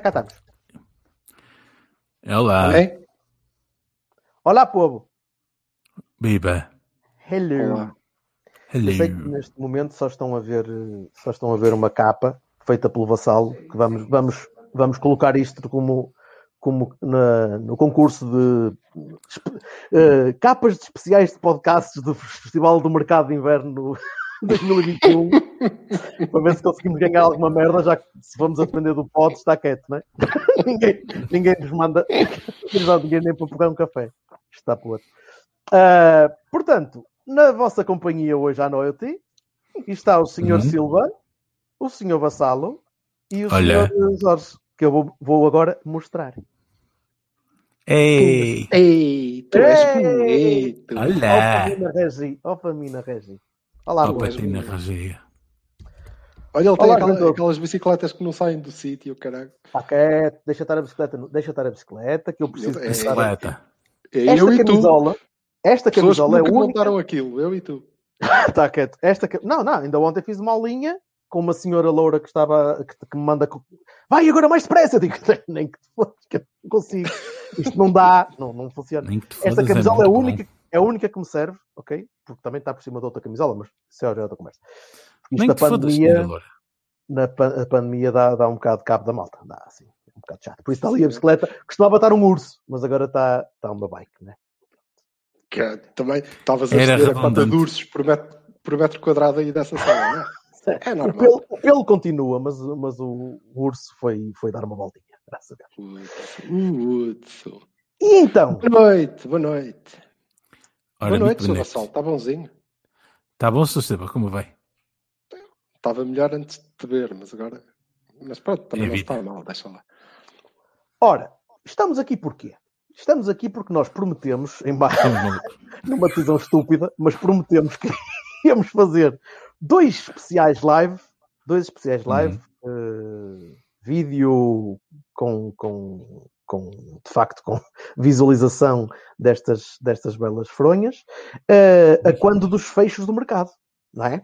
Já cá estamos. Olá, Ok? Olá, povo. Biba. Hello. Olá. Eu sei que Hello. neste momento só estão a ver, só estão a ver uma capa feita pelo Vassalo, que vamos, vamos, vamos colocar isto como, como na- no concurso de eh, capas de especiais de podcasts do Festival do Mercado de Inverno 2021 para ver se conseguimos ganhar alguma merda, já que se vamos aprender do pod está quieto, não é? ninguém, ninguém nos manda ninguém dá dinheiro nem para pegar um café. Está por outro. Ah, portanto, na vossa companhia hoje à noite está o Sr. Uhum. Silva, o Sr. Vassalo e o Olha. Sr. Jorge, que eu vou, vou agora mostrar. Ei! Ei, tu és bonito. Ó Olá! família Regi, ó família Regi. Olá, Rui. Patina Regia. Olha, ele tem Olá, aquela- João. aquelas bicicletas que não saem do sítio, caralho. Está quieto, deixa estar a bicicleta, deixa estar a bicicleta, que eu preciso Eu- pensar. Bicicleta. É Esta eu e tu. camisola, esta camisola é a nunca única. montaram aquilo, eu e tu. Está quieto. Esta Não, não, ainda ontem fiz uma aulinha com uma senhora loura que estava que, que me manda vai agora mais depressa. Eu digo, nem que te fodas, que eu não consigo. Isto não dá, não, não funciona. Nem que te Esta camisola é, a única, é a única que me serve, ok? Porque também está por cima da outra camisola, mas isso é outra conversa. Isto Nem fodas, pandemia, na pa- a pandemia dá, dá um bocado de cabo da malta. Dá assim, um bocado chato. Por isso está ali a bicicleta. Costumava estar um urso, mas agora está, está uma bike, né? Que é- também estavas a receber a redundante. de ursos por metro, por metro quadrado aí dessa sala, não é? É O normal. pelo, o pelo continua, mas, mas o, o urso foi, foi dar uma voltinha. Graças a Deus. Hudson. E então, Boa noite, boa noite. Ora, boa noite, Sr. Vassal. Está bonzinho? Tá bom, Sr. Seba, como vai? Estava melhor antes de te ver, mas agora. Mas pronto, também É não vida. está mal, deixa lá. ora, estamos aqui porquê? Estamos aqui porque nós prometemos, em ba- Estamos malucos. numa decisão estúpida, mas prometemos que íamos fazer dois especiais live, dois especiais live, eh, vídeo com, com, com, de facto, com visualização destas, destas belas fronhas, eh, a quando dos fechos do mercado, não é?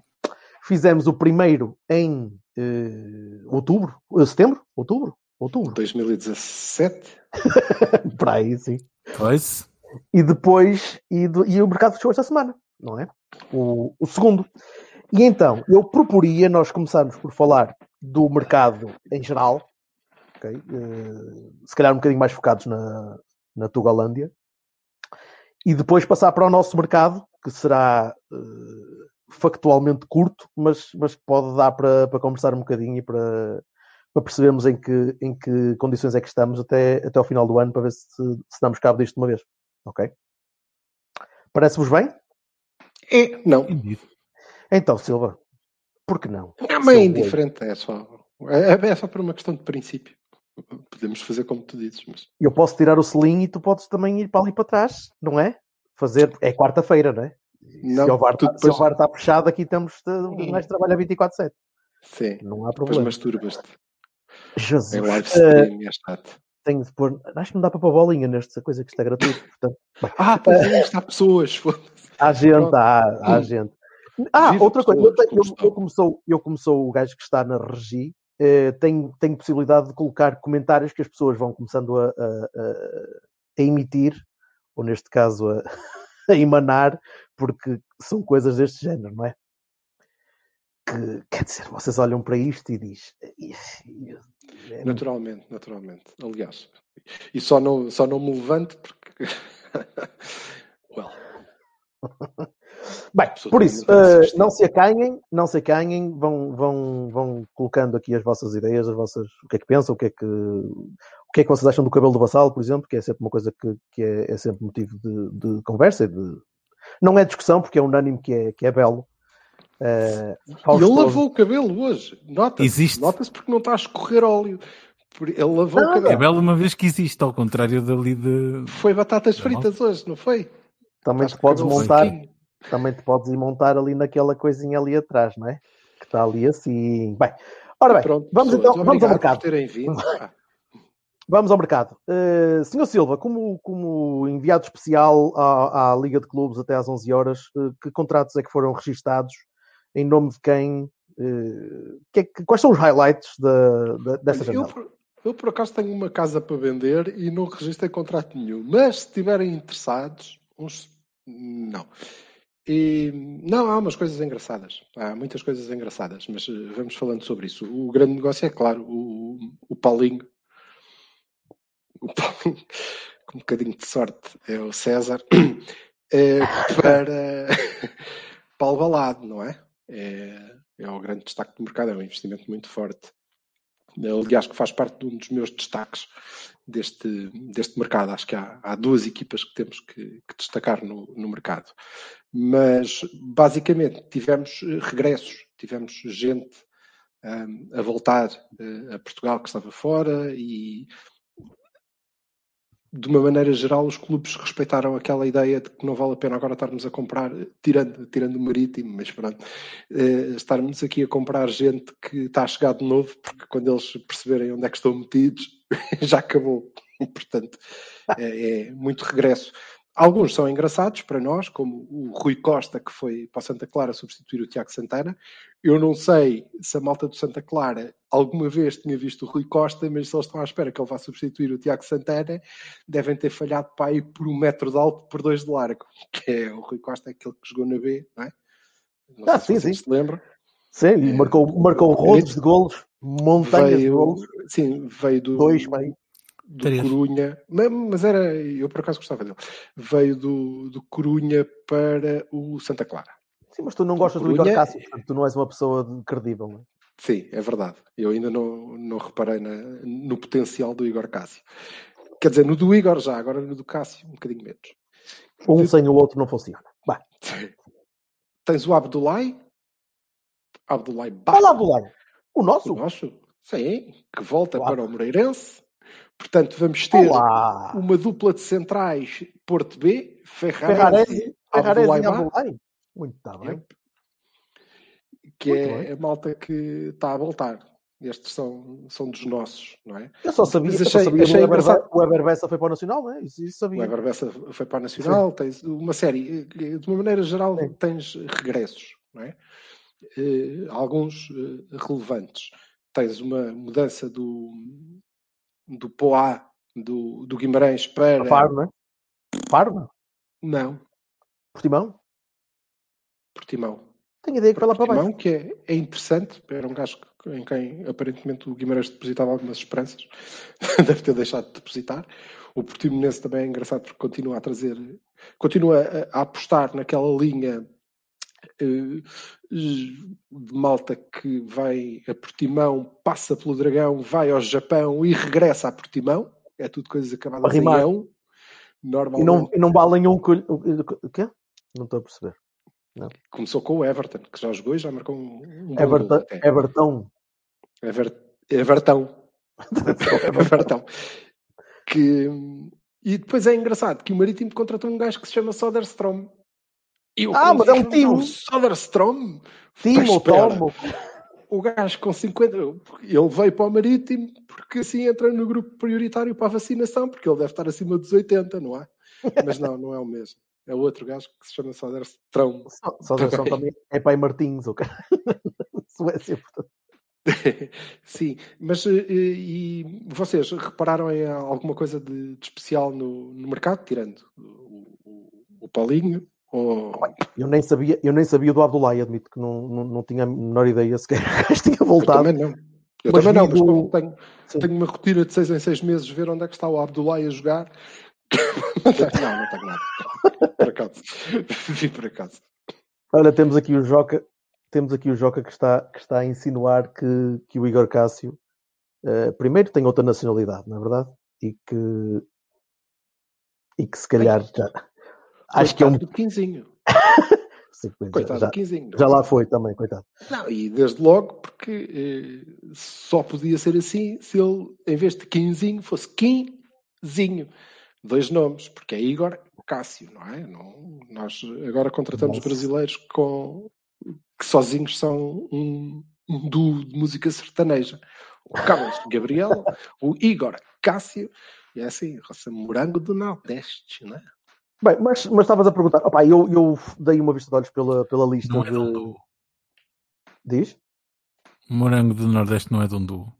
Fizemos o primeiro em eh, outubro, eh, setembro, outubro, outubro, 2017? para aí, sim. Pois? e depois e, do- e o mercado fechou esta semana, não é? O, o segundo. E então, eu proporia nós começarmos por falar do mercado em geral, ok? Eh, se calhar um bocadinho mais focados na, na Tugalândia, e depois passar para o nosso mercado, que será eh, factualmente curto, mas, mas pode dar para, para conversar um bocadinho e para, para percebermos em que, em que condições é que estamos até, até ao final do ano, para ver se, se damos cabo disto de uma vez. Ok? Parece-vos bem? É, não. Então, Silva, por que não? É meio indiferente, é só. É, é só por uma questão de princípio. Podemos fazer como tu dizes, mas. Eu posso tirar o selim e tu podes também ir para ali para trás, não é? Fazer. É quarta-feira, não é? Não, se o VAR está depois- está fechado, aqui temos de, mais trabalho a 24-7. Sim, Não há depois problema. masturbas-te Jesus. em live eh, stream e é chato. tenho de pôr. Acho que não dá para pôr bolinha nesta coisa que está gratuito. Portanto, Ah, pois é, isto há pessoas. há gente, há, há gente. Ah, Viva outra coisa, eu, pessoas, tenho- eu, eu, como sou, eu como sou o gajo que está na regi, eh, tenho, tenho possibilidade de colocar comentários que as pessoas vão começando a, a- a- emitir, ou neste caso a, a emanar, porque são coisas deste género, não é? Que, quer dizer, vocês olham para isto e diz é, Naturalmente, naturalmente. Aliás, e só não, só não me levanto porque. well, Bem, por isso, eh, não se acanhem, não se acanhem, vão, vão, vão colocando aqui as vossas ideias, as vossas, o que é que pensam, o que é que, o que é que vocês acham do cabelo do vassalo, por exemplo, que é sempre uma coisa que, que é, é sempre motivo de, de conversa e de, Não é discussão, porque é unânime que é, que é belo. Uh, ele lavou o cabelo hoje. Nota-se. Existe. Nota-se porque não está a escorrer óleo. Ele lavou Não, o cabelo. É belo uma vez que existe, ao contrário dali de. Foi batatas fritas hoje, não foi? Também te podes montar, também te podes ir montar ali naquela coisinha ali atrás, não é? Que está ali assim. Bem, ora bem, Pronto, vamos então, vamos ao mercado. por terem vindo. Vamos ao mercado. Uh, Senhor Silva, como, como enviado especial à, à Liga de Clubes até às 11 horas, uh, que contratos é que foram registados? Em nome de quem? Uh, que é que- quais são os highlights da, da, desta eu, janela? por, eu, por acaso, tenho uma casa para vender e não registrei contrato nenhum. Mas, se estiverem interessados, uns... Não. E, não, há umas coisas engraçadas. Há muitas coisas engraçadas, mas eh, vamos falando sobre isso. O grande negócio é, claro, o, o Paulinho. O Paulinho, com um bocadinho de sorte, é o César, é, para, para Alvalade, não é? é? É o grande destaque do mercado, é um investimento muito forte aliás, que faz parte de um dos meus destaques deste, deste mercado. Acho que há, há duas equipas que temos que, que destacar no, no mercado. Mas, basicamente, tivemos eh, regressos, tivemos gente um, a voltar uh, a Portugal que estava fora e, de uma maneira geral, os clubes respeitaram aquela ideia de que não vale a pena agora estarmos a comprar, tirando, tirando o marítimo, mas pronto, uh, estarmos aqui a comprar gente que está a chegar de novo, porque quando eles perceberem onde é que estão metidos, já acabou. Portanto, é, é muito regresso. Alguns são engraçados para nós, como o Rui Costa, que foi para o Santa Clara substituir o Tiago Santana. Eu não sei se a malta do Santa Clara alguma vez tinha visto o Rui Costa, mas se eles estão à espera que ele vá substituir o Tiago Santana, devem ter falhado para aí por um metro de alto por dois de largo. Que é o Rui Costa, é aquele que jogou na B, não é? Não Ah, sim, se sim. se lembram. Sim, e marcou, marcou rodos de golos, montanhas de Veio, golos, sim, veio do, dois, meio. Do Três. Corunha, mas, era, eu por acaso gostava dele, veio do, do Corunha para o Santa Clara. Sim, mas tu não gostas do Igor Corunha- Cássio, portanto tu não és uma pessoa de- credível, não é? Sim, é verdade. Eu ainda não, não reparei na- no potencial do Igor Cássio. Quer dizer, no do Igor já, agora no do Cássio um bocadinho menos. Um sem o outro não funciona. Vai. Tens o Abdulai, Abdulai Olá, Ba, Abdullah. O nosso? o nosso, sim, que volta Olá. para o Moreirense. Portanto, vamos ter Olá. uma dupla de centrais Porto B, Ferrarese, Ferrarese, e Ba. Abdullah. Muito está bem. Yep. Que Muito é bem. a malta que está a voltar. Estes são, são dos nossos, não é? Eu só sabia, Mas eu só achei- sabia achei Weber, o Weber Bessa foi para o Nacional, não é? Isso, isso O sabia. Ever Bessa foi para a Nacional, tens uma série, de uma maneira geral, Sim. tens regressos, não é? Eh, alguns eh, relevantes. Tens uma mudança do, do Poá, do, do Guimarães para. Faro, não é? Não? Portimão? Portimão. Tenho ideia que foi lá para Portimão, baixo. que é, é interessante, era um gajo em quem aparentemente o Guimarães depositava algumas esperanças, deve ter deixado de depositar. O Portimonense também é engraçado porque continua a trazer, continua a, a apostar naquela linha malta que vai a Portimão, passa pelo Dragão, vai ao Japão e regressa a Portimão. É tudo coisas acabadas em ão. E Normalmente não, e não valem um colho. O quê? Não estou a perceber. começou com o Everton, que já jogou e já marcou um, um Everton. Everton. Ever, Evertão. Evertão. Que, e depois é engraçado que o Marítimo contratou um gajo que se chama Soderstrom. E eu, Ah, mas é um "Não, timo." Soderstrom? Timo. Tomo. O gajo com 50. Ele veio para o Marítimo porque assim entra no grupo prioritário para a vacinação, porque ele deve estar acima dos 80, não é? Mas não, não é o mesmo. É outro gajo que se chama Soderstrom. Atenção Também. é pai Martins, o cara. Suécia, portanto. Sim, mas eh, e vocês repararam em alguma coisa de, de especial no, no mercado, tirando o, o, o Paulinho? Eu nem sabia, eu nem sabia do Abdullah, admito que não, não, não tinha a menor ideia sequer que tinha Eu voltado. também não. Eu Mas também não, mas como tenho, Sim. tenho uma rotina de seis em seis meses ver onde é que está o Abdullah a jogar. não, não tenho nada. Por acaso. Vi por acaso. Olha, temos aqui o Joca, temos aqui o Joca que está, que está a insinuar que, que o Igor Cássio eh, primeiro tem outra nacionalidade, não é verdade? E que, e que se calhar já. Acho que é um. Coitado do Quinzinho. Sim, pois, Coitado já, do Quinzinho. já lá foi também, coitado. Não, e desde logo porque eh, só podia ser assim se ele, em vez de Quinzinho, fosse Quinzinho. Dois nomes, porque é Igor Cássio, não é? Não, nós agora contratamos Nossa. brasileiros com, que sozinhos são um, um duo de música sertaneja. O Carlos Gabriel, o Igor Cássio, e é assim, roça morango do Nordeste, não é? Bem, mas, mas estavas a perguntar. Opá, eu, eu dei uma vista de olhos pela, pela lista Não é de um duo. Diz? Morango do Nordeste não é de um duo.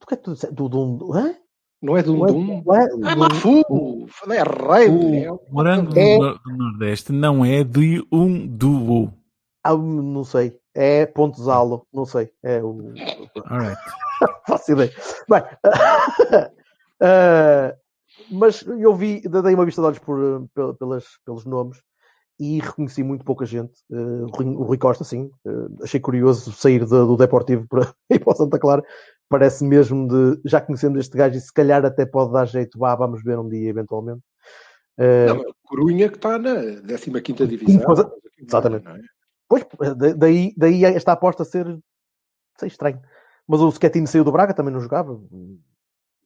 Do que é que tu disseste? Do, do, do, hã? Não é Não é- Dundum? não é- Ah, do- Mafu! do- É rei! é o- Morango do, É. Do Nordeste não é de um duo. Ah, não sei. É Pontesalo, não sei. É o. Alright. faço ideia. Bem, ah, mas eu vi, dei uma vista de olhos por, eh, pel- pelas, pelos nomes e reconheci muito pouca gente. Eh, o Rui- Costa, sim. Eh, achei curioso sair do, do Deportivo para ir para o Santa Clara. Parece mesmo de, já conhecendo este gajo, e se calhar até pode dar jeito, vá, vamos ver um dia eventualmente. Eh, Não, é Corunha que está na 15 divisão. Mas- exatamente. Não é? Pois, da- daí, daí esta aposta ser, ser estranho. Mas o Schettino saiu do Braga, também não jogava.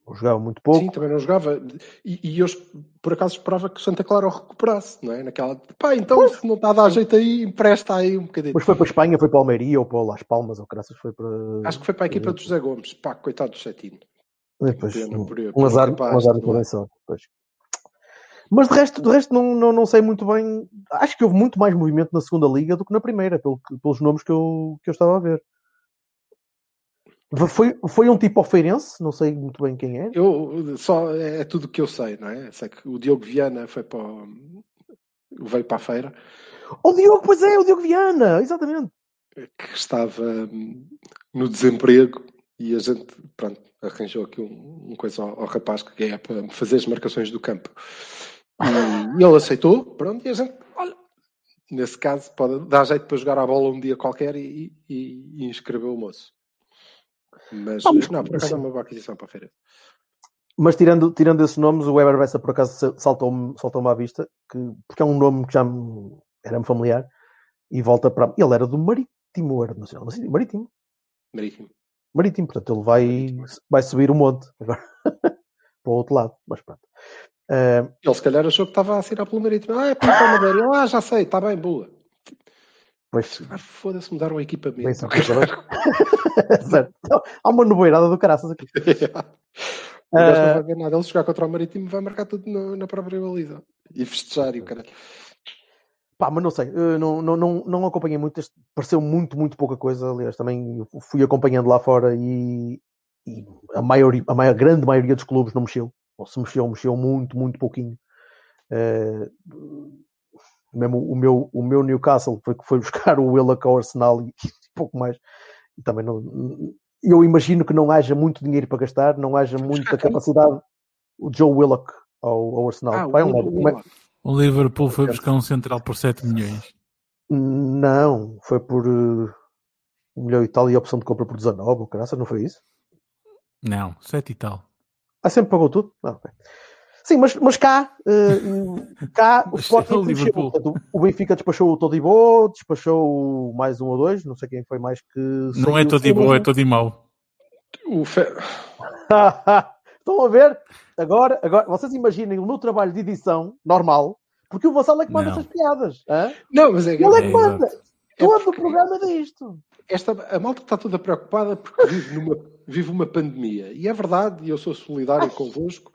Não jogava muito pouco. Sim, também não jogava. E, e eu, por acaso, esperava que o Santa Clara o recuperasse, não é? Naquela. Pá, então se não está a dar jeito aí, empresta aí um bocadinho. Mas foi para a Espanha, foi para a Almeria ou para Las Palmas, ou graças foi para. Acho que foi para a equipa do José Gomes. Pá, coitado do Cetino. Depois, pena, um, um azar, capaz um azar de doer. convenção. Pois. Mas de resto, de resto não, não, não sei muito bem. Acho que houve muito mais movimento na segunda liga do que na primeira, pelo, pelos nomes que eu, que eu estava a ver. Foi, foi um tipo ofeirense, não sei muito bem quem é. Eu, só é tudo o que eu sei, não é? Sei que o Diogo Viana foi para o- veio para a feira, O Diogo, pois é, o Diogo Viana, exatamente. que estava hum, no desemprego e a gente, pronto, arranjou aqui um, um coisa ao, ao rapaz que é para fazer as marcações do campo. E, ele aceitou, pronto, e a gente, olha, nesse caso pode dar jeito para jogar a bola um dia qualquer e, e, e inscreveu o moço. Mas, Ah, mas- não, por acaso é uma boa aquisição para a feira. Mas tirando, tirando esses nomes, o Weber Bessa por acaso saltou-me saltou à vista, que, porque é um nome que já me, era-me familiar, e volta para. Ele era do Marítimo, era Nacional, mas sim, Marítimo. Marítimo. Marítimo, portanto ele vai, vai subir o monte agora para o outro lado, mas pronto. Ah, Ele se calhar achou que estava a assinar pelo Marítimo. Ah, é para a Madeira. Ah, já sei, está bem, boa. Pois, Ah, foda-se, mudaram o bem equipamento. certo. Então, há uma nobeirada do caraças aqui. O gajo não Ah. vai ver nada. Ele jogar contra o Marítimo vai marcar tudo no- na própria baliza. E festejar e o caralho. Pá, mas não sei, não, não, não, não acompanhei muito, este, pareceu muito, muito pouca coisa. Aliás, também fui acompanhando lá fora e, e a, maioria, a maior, grande maioria dos clubes não mexeu. Ou se mexeu, mexeu muito, muito pouquinho. Eh, mesmo o meu, o meu Newcastle foi que foi buscar o Willock ao Arsenal e pouco mais. E também não. Eu imagino que não haja muito dinheiro para gastar, não haja muita capacidade. O Joe Willock ao, ao Arsenal. Ah, Vai um o- Como é- O Liverpool foi buscar um central por 7 milhões. Não, foi por uh, um milhão e tal e a opção de compra por 19, graças, não foi isso? Não, 7 e tal. Ah, sempre pagou tudo? Ah, ok. Sim, mas, mas cá, uh, cá o Sporting é o. Liverpool. Portanto, o Benfica despachou o Todibo, despachou mais um ou dois, não sei quem foi mais que. Não é todo bom, é todo e mau. O fe... Estão a ver? Agora, agora, vocês imaginem o meu trabalho de edição normal, porque o Vassal é que manda Não. essas piadas. hã? Não, mas é, Ele é que É, manda. É Todo o porque- programa é disto. esta, a malta está toda preocupada porque vive, numa, vive uma pandemia. E é verdade, e eu sou solidário convosco,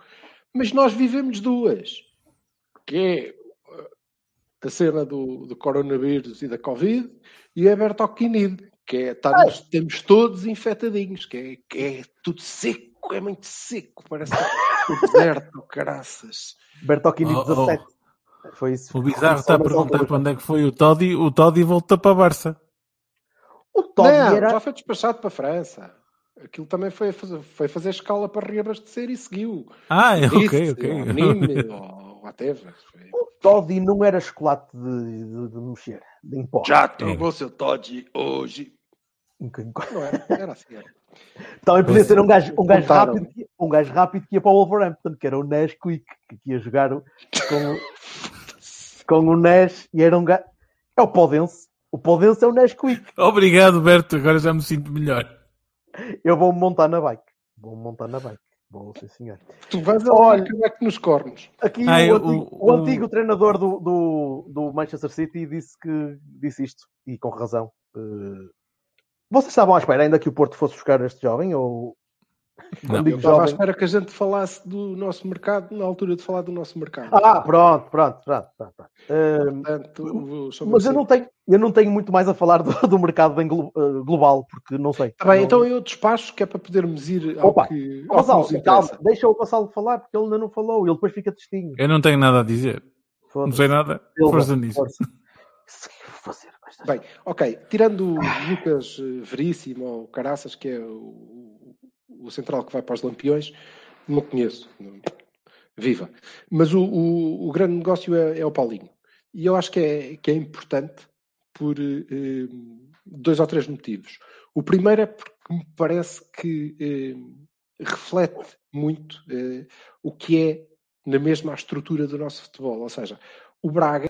mas nós vivemos duas. Que é uh, a cena do, do coronavírus e da Covid e a Bertoquinide, que é estarmos, estamos todos infectadinhos, que é, que é tudo seco, é muito seco, parece o deserto, caraças. Bertocchini Oh, oh. 17. Foi isso. O Bizarro está a perguntar onde é que foi o Toddy. O Toddy voltou para a Barça. O Todd Não, era. já foi despachado para a França. Aquilo também foi fazer, foi fazer escala para reabastecer e seguiu. Ah, é, ok, ok. ou Nîmes, ou whatever. O Toddy não era chocolate de, de- de mexer, de pó. Já tomou seu Todd hoje. Não era, era assim. Era. Também podia ser um gajo, um gajo Contaram. rápido, que- um gajo rápido que ia para o Wolverhampton, que era o Nesquik, que ia jogar com com o Nash e era um gajo. É o Podense. O Podense é o Nash Quick. Obrigado, Berto. Agora já me sinto melhor. Eu vou-me montar na bike. Vou-me montar na bike. Vou, sim, senhor. Tu vais a Olha. Olha. nos cornos. Aqui Ah, o, antigo, o- o o- antigo treinador do, do, do Manchester City disse que disse isto, e com razão. Eh, vocês estavam à espera ainda que o Porto fosse buscar este jovem? Ou Não. Eu digo estava à espera que a gente falasse do nosso mercado na altura de falar do nosso mercado. Ah, pronto, pronto, pronto. pronto, pronto. Eh, Portanto, mas eu si. não, tenho, eu não tenho muito mais a falar do, do mercado eh, global, porque não sei. Tá bem, Não- então eu despacho que é para podermos ir ao Opa, que, ao que Vassal, nos calma, deixa o Vassal falar, porque ele ainda não falou, ele depois fica testinho. Eu não tenho nada a dizer. Não sei nada. Força nisso. força. Isso que eu vou fazer Bem, ok. Tirando o Lucas eh, Veríssimo ou Caraças, que é o, o central que vai para os Lampiões, não conheço. Viva. Mas o, o- o grande negócio é, é o Paulinho. E eu acho que é, que é importante por eh, dois ou três motivos. O primeiro é porque me parece que eh, reflete muito eh, o que é na mesma estrutura do nosso futebol. Ou seja, o Braga,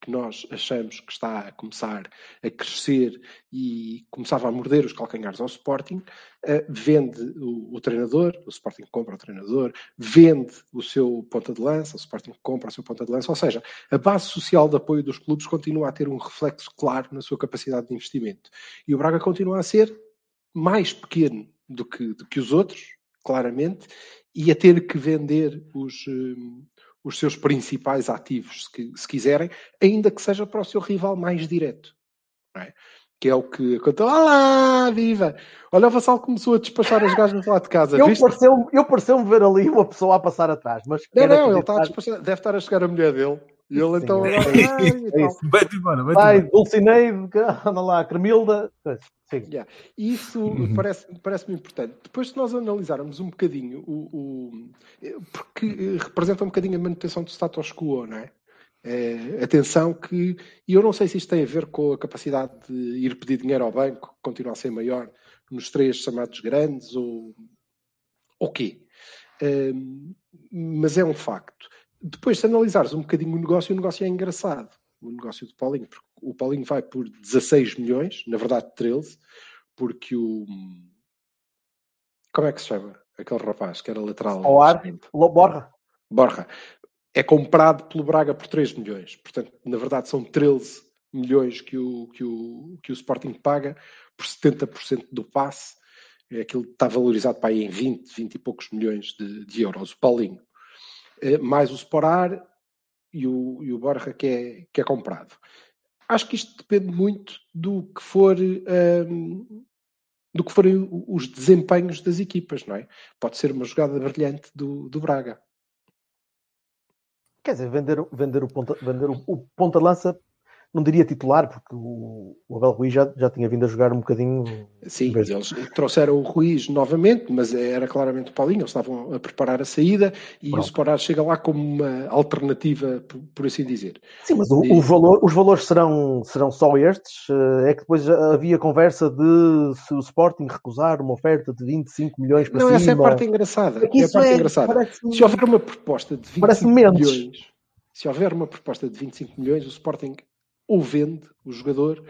que nós achamos que está a começar a crescer e começava a morder os calcanhares ao Sporting, eh, vende o, o treinador, o Sporting compra o treinador, vende o seu ponta de lança, o Sporting compra o seu ponta de lança, ou seja, a base social de apoio dos clubes continua a ter um reflexo claro na sua capacidade de investimento. E o Braga continua a ser mais pequeno do que, do que os outros, claramente, e a ter que vender os, hum, os seus principais ativos, se, se quiserem, ainda que seja para o seu rival mais direto. é? Que é o que aconteceu. Olá, viva! Olha, o Vassal começou a despachar as gajas lá de casa. Eu pareceu-me eu pareceu ver ali uma pessoa a passar atrás, mas Não, não, ele está a despachar. Deve estar a chegar a mulher dele. E ele Sim, então é e é tal. isso. Embora, Vai. Dulcineide, que anda lá, Cremilda. Yeah. E isso Uhum. parece- parece-me importante. Depois, se nós analisarmos um bocadinho o. o- porque eh, representa um bocadinho a manutenção do status quo, não é? Eh, atenção que. E eu não sei se isto tem a ver com a capacidade de ir pedir dinheiro ao banco, que continua a ser maior nos três chamados grandes, ou. o quê? Eh, mas é um facto. Depois, se analisares um bocadinho o negócio, o negócio é engraçado. O negócio do Paulinho, porque o Paulinho vai por 16 milhões, na verdade 13, porque o. Como é que se chama? Aquele rapaz que era lateral. Ao ar, Borra. Borja. É comprado pelo Braga por 3 milhões. Portanto, na verdade, são 13 milhões que o, que o, que o Sporting paga por 70% do passe. É Aquilo está valorizado para aí em 20, 20 e poucos milhões de, de euros. O Paulinho. Eh, Mais o Sporar e o, e o Borja que é, que é comprado. Acho que isto depende muito do que for. hum, do que forem os desempenhos das equipas, não é? Pode ser uma jogada brilhante do, do Braga. Quer dizer, vender, vender, o, ponta, vender o, o ponta de lança, não diria titular, porque o, o Abel Ruiz já, já tinha vindo a jogar um bocadinho. Sim, Mas- eles trouxeram o Ruiz novamente, mas era claramente o Paulinho, eles estavam a preparar a saída e Pronto. o Sporar chega lá como uma alternativa, por, por assim dizer. Sim, mas o, E- o valor, os valores serão, serão só estes. eh, É que depois havia conversa de se o Sporting recusar uma oferta de 25 milhões para Não, cima. essa é a parte engraçada. É É a parte é- engraçada. parece- Se houver uma proposta de 25 Parece Mendes. milhões, se houver uma proposta de 25 milhões, o Sporting ou vende o jogador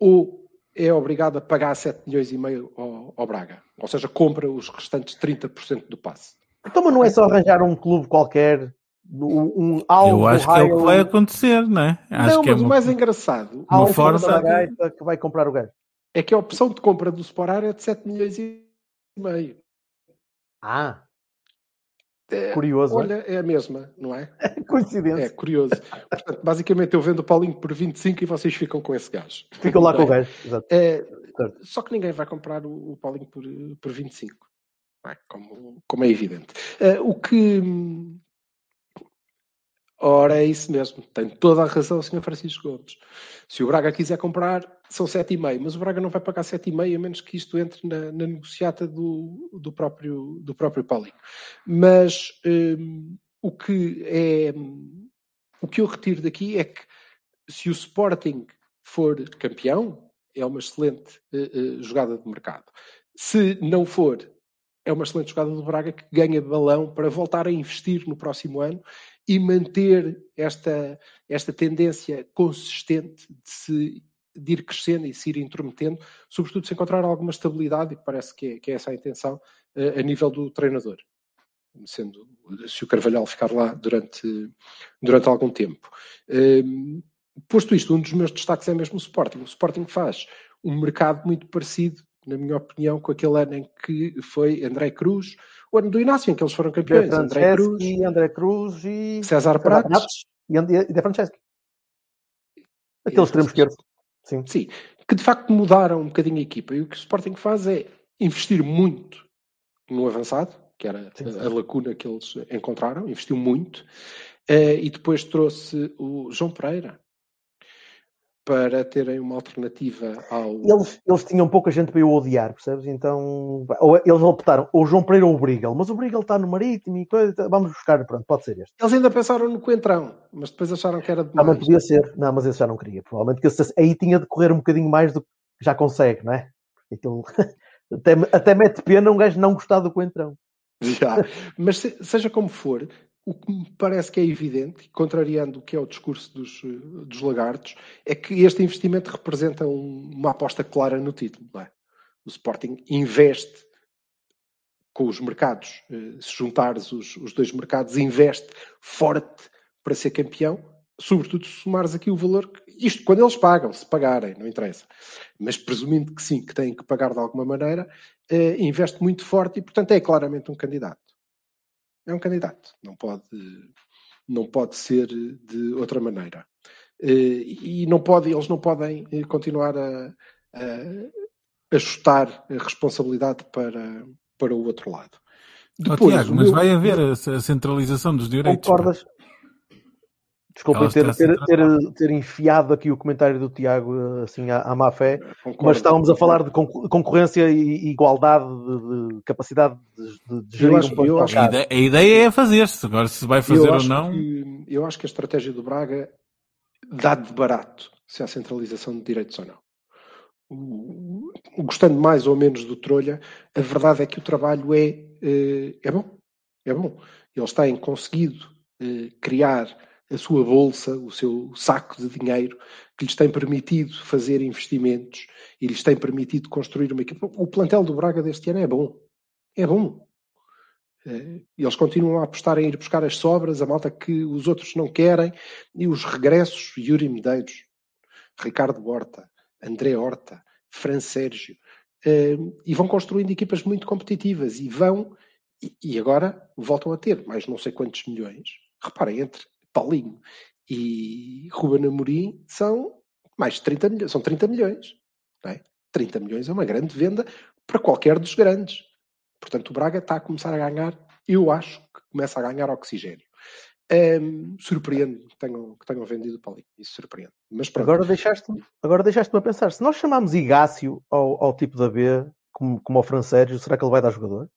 ou é obrigado a pagar 7 milhões e meio ao, ao Braga. Ou seja, compra os restantes 30% do passe. Então, mas não é só arranjar um clube qualquer, um, um algo Eu acho que é o que vai acontecer, não é? Acho não, que é mas o uma- mais engraçado uma algo força- que vai comprar o gajo. é que a opção de compra do Sporar é de 7 milhões e meio. Ah, É, curioso. olha, é a mesma, não é? é? Coincidência. É curioso. Portanto, basicamente eu vendo o Paulinho por 25 e vocês ficam com esse gajo. Ficam lá com o Bem, gajo. Exato. É, só que ninguém vai comprar o, o Paulinho por, por 25. não é? Como, como é evidente. Eh, o que. Ora, é isso mesmo. Tem toda a razão o Sr. Francisco Gomes. Se o Braga quiser comprar, são 7,5, mas o Braga não vai pagar 7,5 a menos que isto entre na, na negociata do, do, próprio, do próprio Paulinho. Mas hum, o que é. O que eu retiro daqui é que se o Sporting for campeão, é uma excelente eh, eh, jogada de mercado. Se não for, é uma excelente jogada do Braga que ganha balão para voltar a investir no próximo ano e manter esta, esta tendência consistente de, se, de ir crescendo e se ir intrometendo, sobretudo se encontrar alguma estabilidade, e parece que é, que é essa a intenção, uh, a nível do treinador. Sendo, se o Carvalhal ficar lá durante, durante algum tempo. Uh, posto isto, um dos meus destaques é mesmo o Sporting. O Sporting faz um mercado muito parecido, na minha opinião, com aquele ano em que foi André Cruz, o ano do Inácio, em que eles foram campeões. André Cruz, e André Cruz e César Prates e, e De Franceschi. Aquele extremo esquerdo. Sim. Sim, que de facto mudaram um bocadinho a equipa. E o que o Sporting faz é investir muito no avançado, que era sim, sim. A, a, lacuna que eles encontraram, investiu muito, uh, e depois trouxe o João Pereira, para terem uma alternativa ao. Eles, eles tinham pouca gente para eu odiar, percebes? Então, ou, eles optaram, ou João Pereira ou o Brigal, mas o Brigal está no Marítimo e coisa, vamos buscar, pronto, pode ser este. Eles ainda pensaram no Coentrão, mas depois acharam que era demais. Ah, mas podia ser, não, mas esse já não queria, provavelmente, que esse, aí tinha de correr um bocadinho mais do que já consegue, não é? Aquilo, até, até mete pena um gajo não gostar do Coentrão. Já, mas se, seja como for, o que me parece que é evidente, contrariando o que é o discurso dos, dos lagartos, é que este investimento representa um, uma aposta clara no título. É? O Sporting investe com os mercados, eh, se juntares os, os, dois mercados, investe forte para ser campeão, sobretudo se somares aqui o valor, que, isto quando eles pagam, se pagarem, não interessa, mas presumindo que sim, que têm que pagar de alguma maneira, eh, investe muito forte e, portanto, é claramente um candidato é um candidato, não pode, não pode ser de outra maneira. Eh, e não pode, eles não podem eh, continuar a, a ajustar a responsabilidade para, para o outro lado. Depois, oh, Tiago, mas vai haver a centralização dos direitos. Concordas? Desculpem ter, ter, ter, ter, enfiado aqui o comentário do Tiago assim à, à má fé, Concordo. mas estávamos a falar de concorrência e igualdade de, de capacidade de, de gerir acho, um acho, a, ideia, a ideia é fazer-se, agora se vai fazer ou não. Que, eu acho que a estratégia do Braga dá de barato se há centralização de direitos ou não. O, gostando mais ou menos do Trolha, a verdade é que o trabalho é, eh, é bom. É bom. Eles têm conseguido eh, criar a sua bolsa, o seu saco de dinheiro, que lhes tem permitido fazer investimentos e lhes tem permitido construir uma equipa. O plantel do Braga deste ano é bom. É bom. Eh, eles continuam a apostar em ir buscar as sobras, a malta que os outros não querem, e os regressos, Yuri Medeiros, Ricardo Horta, André Horta, Fran Sérgio, eh, e vão construindo equipas muito competitivas e vão, e agora voltam a ter mais não sei quantos milhões. Reparem, entre Paulinho e Ruben Amorim são mais de 30 milhões, são 30 milhões. Não é? 30 milhões é uma grande venda para qualquer dos grandes. Portanto, o Braga está a começar a ganhar, eu acho que começa a ganhar oxigênio. Um, surpreende que tenham, que tenham vendido o Paulinho. Isso surpreende. Mas agora deixaste-me agora deixaste a pensar: se nós chamamos Igácio ao, ao tipo da B, como, como ao Francérgio, será que ele vai dar jogador?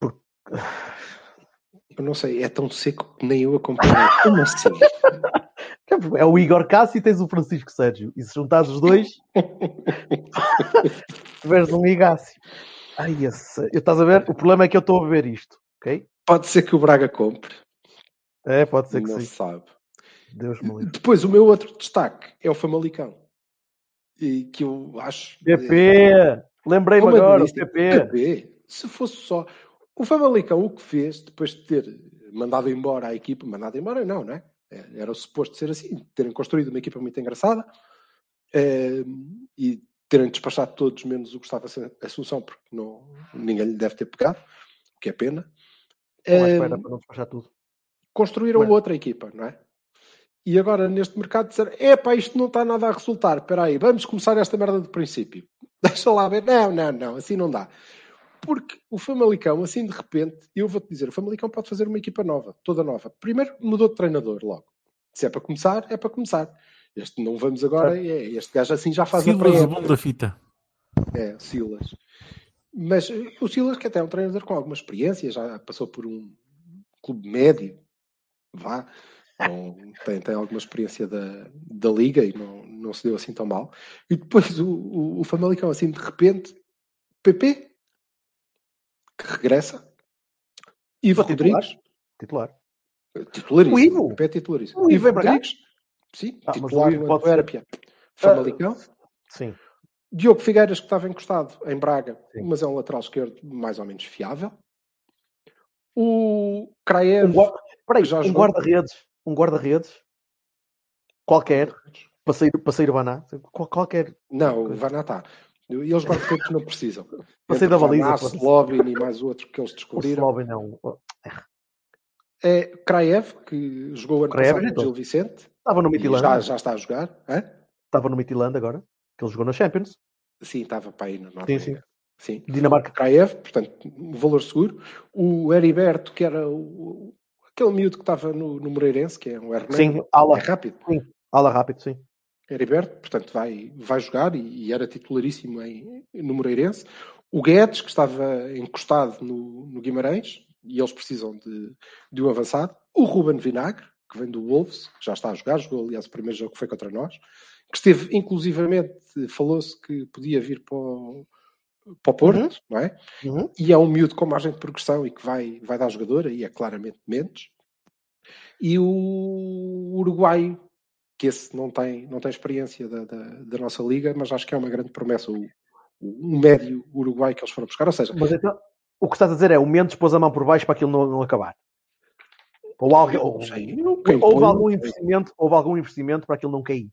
Porque eu não sei, é tão seco que nem eu acompanho. Como assim? É o Igor Cássio e tens o Francisco Sérgio. E se juntares os dois, tiveres um Igácio. Ai, esse... eu estás a ver? O problema é que eu estou a ver isto, ok? Pode ser que o Braga compre. É, pode ser que não sim. sabe. Deus me livre. Depois, o meu outro destaque é o Famalicão. E que eu acho. PP! Lembrei-me agora, o PP. PP. Se fosse só. O Famalicão o que fez, depois de ter mandado embora a equipa, mandado embora não, não é? é era o suposto ser assim, terem construído uma equipa muito engraçada é, e terem despachado todos menos o Gustavo Assunção, porque não, ninguém lhe deve ter pegado, o que é pena. É, para não despachar tudo. Construíram outra equipa, não é? E agora neste mercado disseram: epá, isto não está nada a resultar, espera aí, vamos começar esta merda do princípio. Deixa lá ver. Não, não, não, assim não dá. Porque o Famalicão, assim de repente, eu vou-te dizer, o Famalicão pode fazer uma equipa nova, toda nova. Primeiro mudou de treinador logo. Se é para começar, é para começar. Este não vamos agora, é, este gajo assim já faz Silas, a Silas, bom da fita. É, Silas. Mas eh, o Silas, que até é um treinador com alguma experiência, já passou por um clube médio, vá, não, tem, tem alguma experiência da, da liga e não, não se deu assim tão mal. E depois o, o, o Famalicão, assim de repente, PP, que regressa, Ivo. Rodrigues, Titular. titularíssimo. O Ivo? É titularíssimo. O Ivo cá? Rodrigues, sim, Ah, titular no Antuérpia. Famalicão. Sim. Diogo Figueiras, que estava encostado em Braga, Sim. mas é um lateral esquerdo mais ou menos fiável. O Kraev. Um, gua- peraí, já um guarda-redes. Um guarda-redes. Qualquer. Sair Baná. Qual- Qualquer. Não, o Vanatá. Eles guarda-redes não precisam. Para sair da baliza. Slovin e mais outro que eles descobriram. Slovin não. É Kraev, que jogou ano Kraev, passado no então. Gil Vicente. Estava no E Midland. já, já está a jogar. Hã? Estava no Midland agora. Que ele jogou na Champions. Sim, estava para aí na Sim, Noruega. sim. Sim. Dinamarca. Kraev, portanto, um valor seguro. O Heriberto, que era o, aquele miúdo que estava no, no Moreirense, que é um Hernani. Sim, É ala, rápido. ala rápido, sim. Heriberto, portanto, vai, vai jogar e, e era titularíssimo em, no Moreirense. O Guedes, que estava encostado no, no Guimarães, e eles precisam de, de um avançado. O Ruben Vinagre, que vem do Wolves, que já está a jogar, jogou aliás o primeiro jogo que foi contra nós, que esteve, inclusivamente, falou-se que podia vir para o, para o Porto, Uhum. não é? Uhum. E é um miúdo com margem de progressão e que vai, vai dar jogador, aí é claramente Mendes. E o uruguaio, que esse não tem, não tem experiência da, da, da nossa liga, mas acho que é uma grande promessa, o, o, médio uruguai que eles foram buscar. Ou seja, Mas então, o que estás a dizer é o Mendes pôs a mão por baixo para aquilo não, não acabar. Ou, alguém, ou, houve algum investimento, houve algum investimento para aquilo não cair.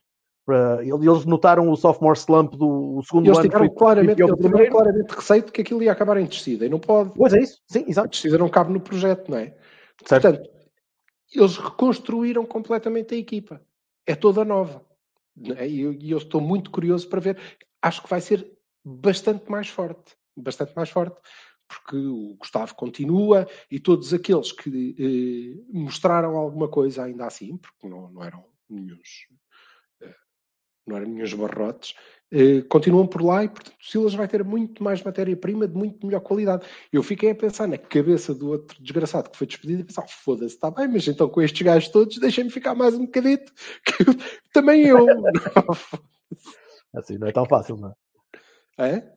Para, eles notaram o sophomore slump do segundo eles ano. tiveram claramente, eles tiveram claramente receio de que aquilo ia acabar em descida. E não pode. Pois é isso, sim, A exato. descida não cabe no projeto, não é? Certo. Portanto, eles reconstruíram completamente a equipa. É toda nova. não é? E eu, eu estou muito curioso para ver. Acho que vai ser bastante mais forte. Bastante mais forte. Porque o Gustavo continua e todos aqueles que eh, mostraram alguma coisa ainda assim, porque não, não eram nenhuns, eh, não eram nenhuns barrotes, eh, continuam por lá e, portanto, o Silas vai ter muito mais matéria-prima de muito melhor qualidade. Eu fiquei a pensar na cabeça do outro desgraçado que foi despedido e pensar, foda-se, está bem, mas então com estes gajos todos deixem-me ficar mais um bocadito, que eu- também eu. Assim, não é tão fácil, não é? é?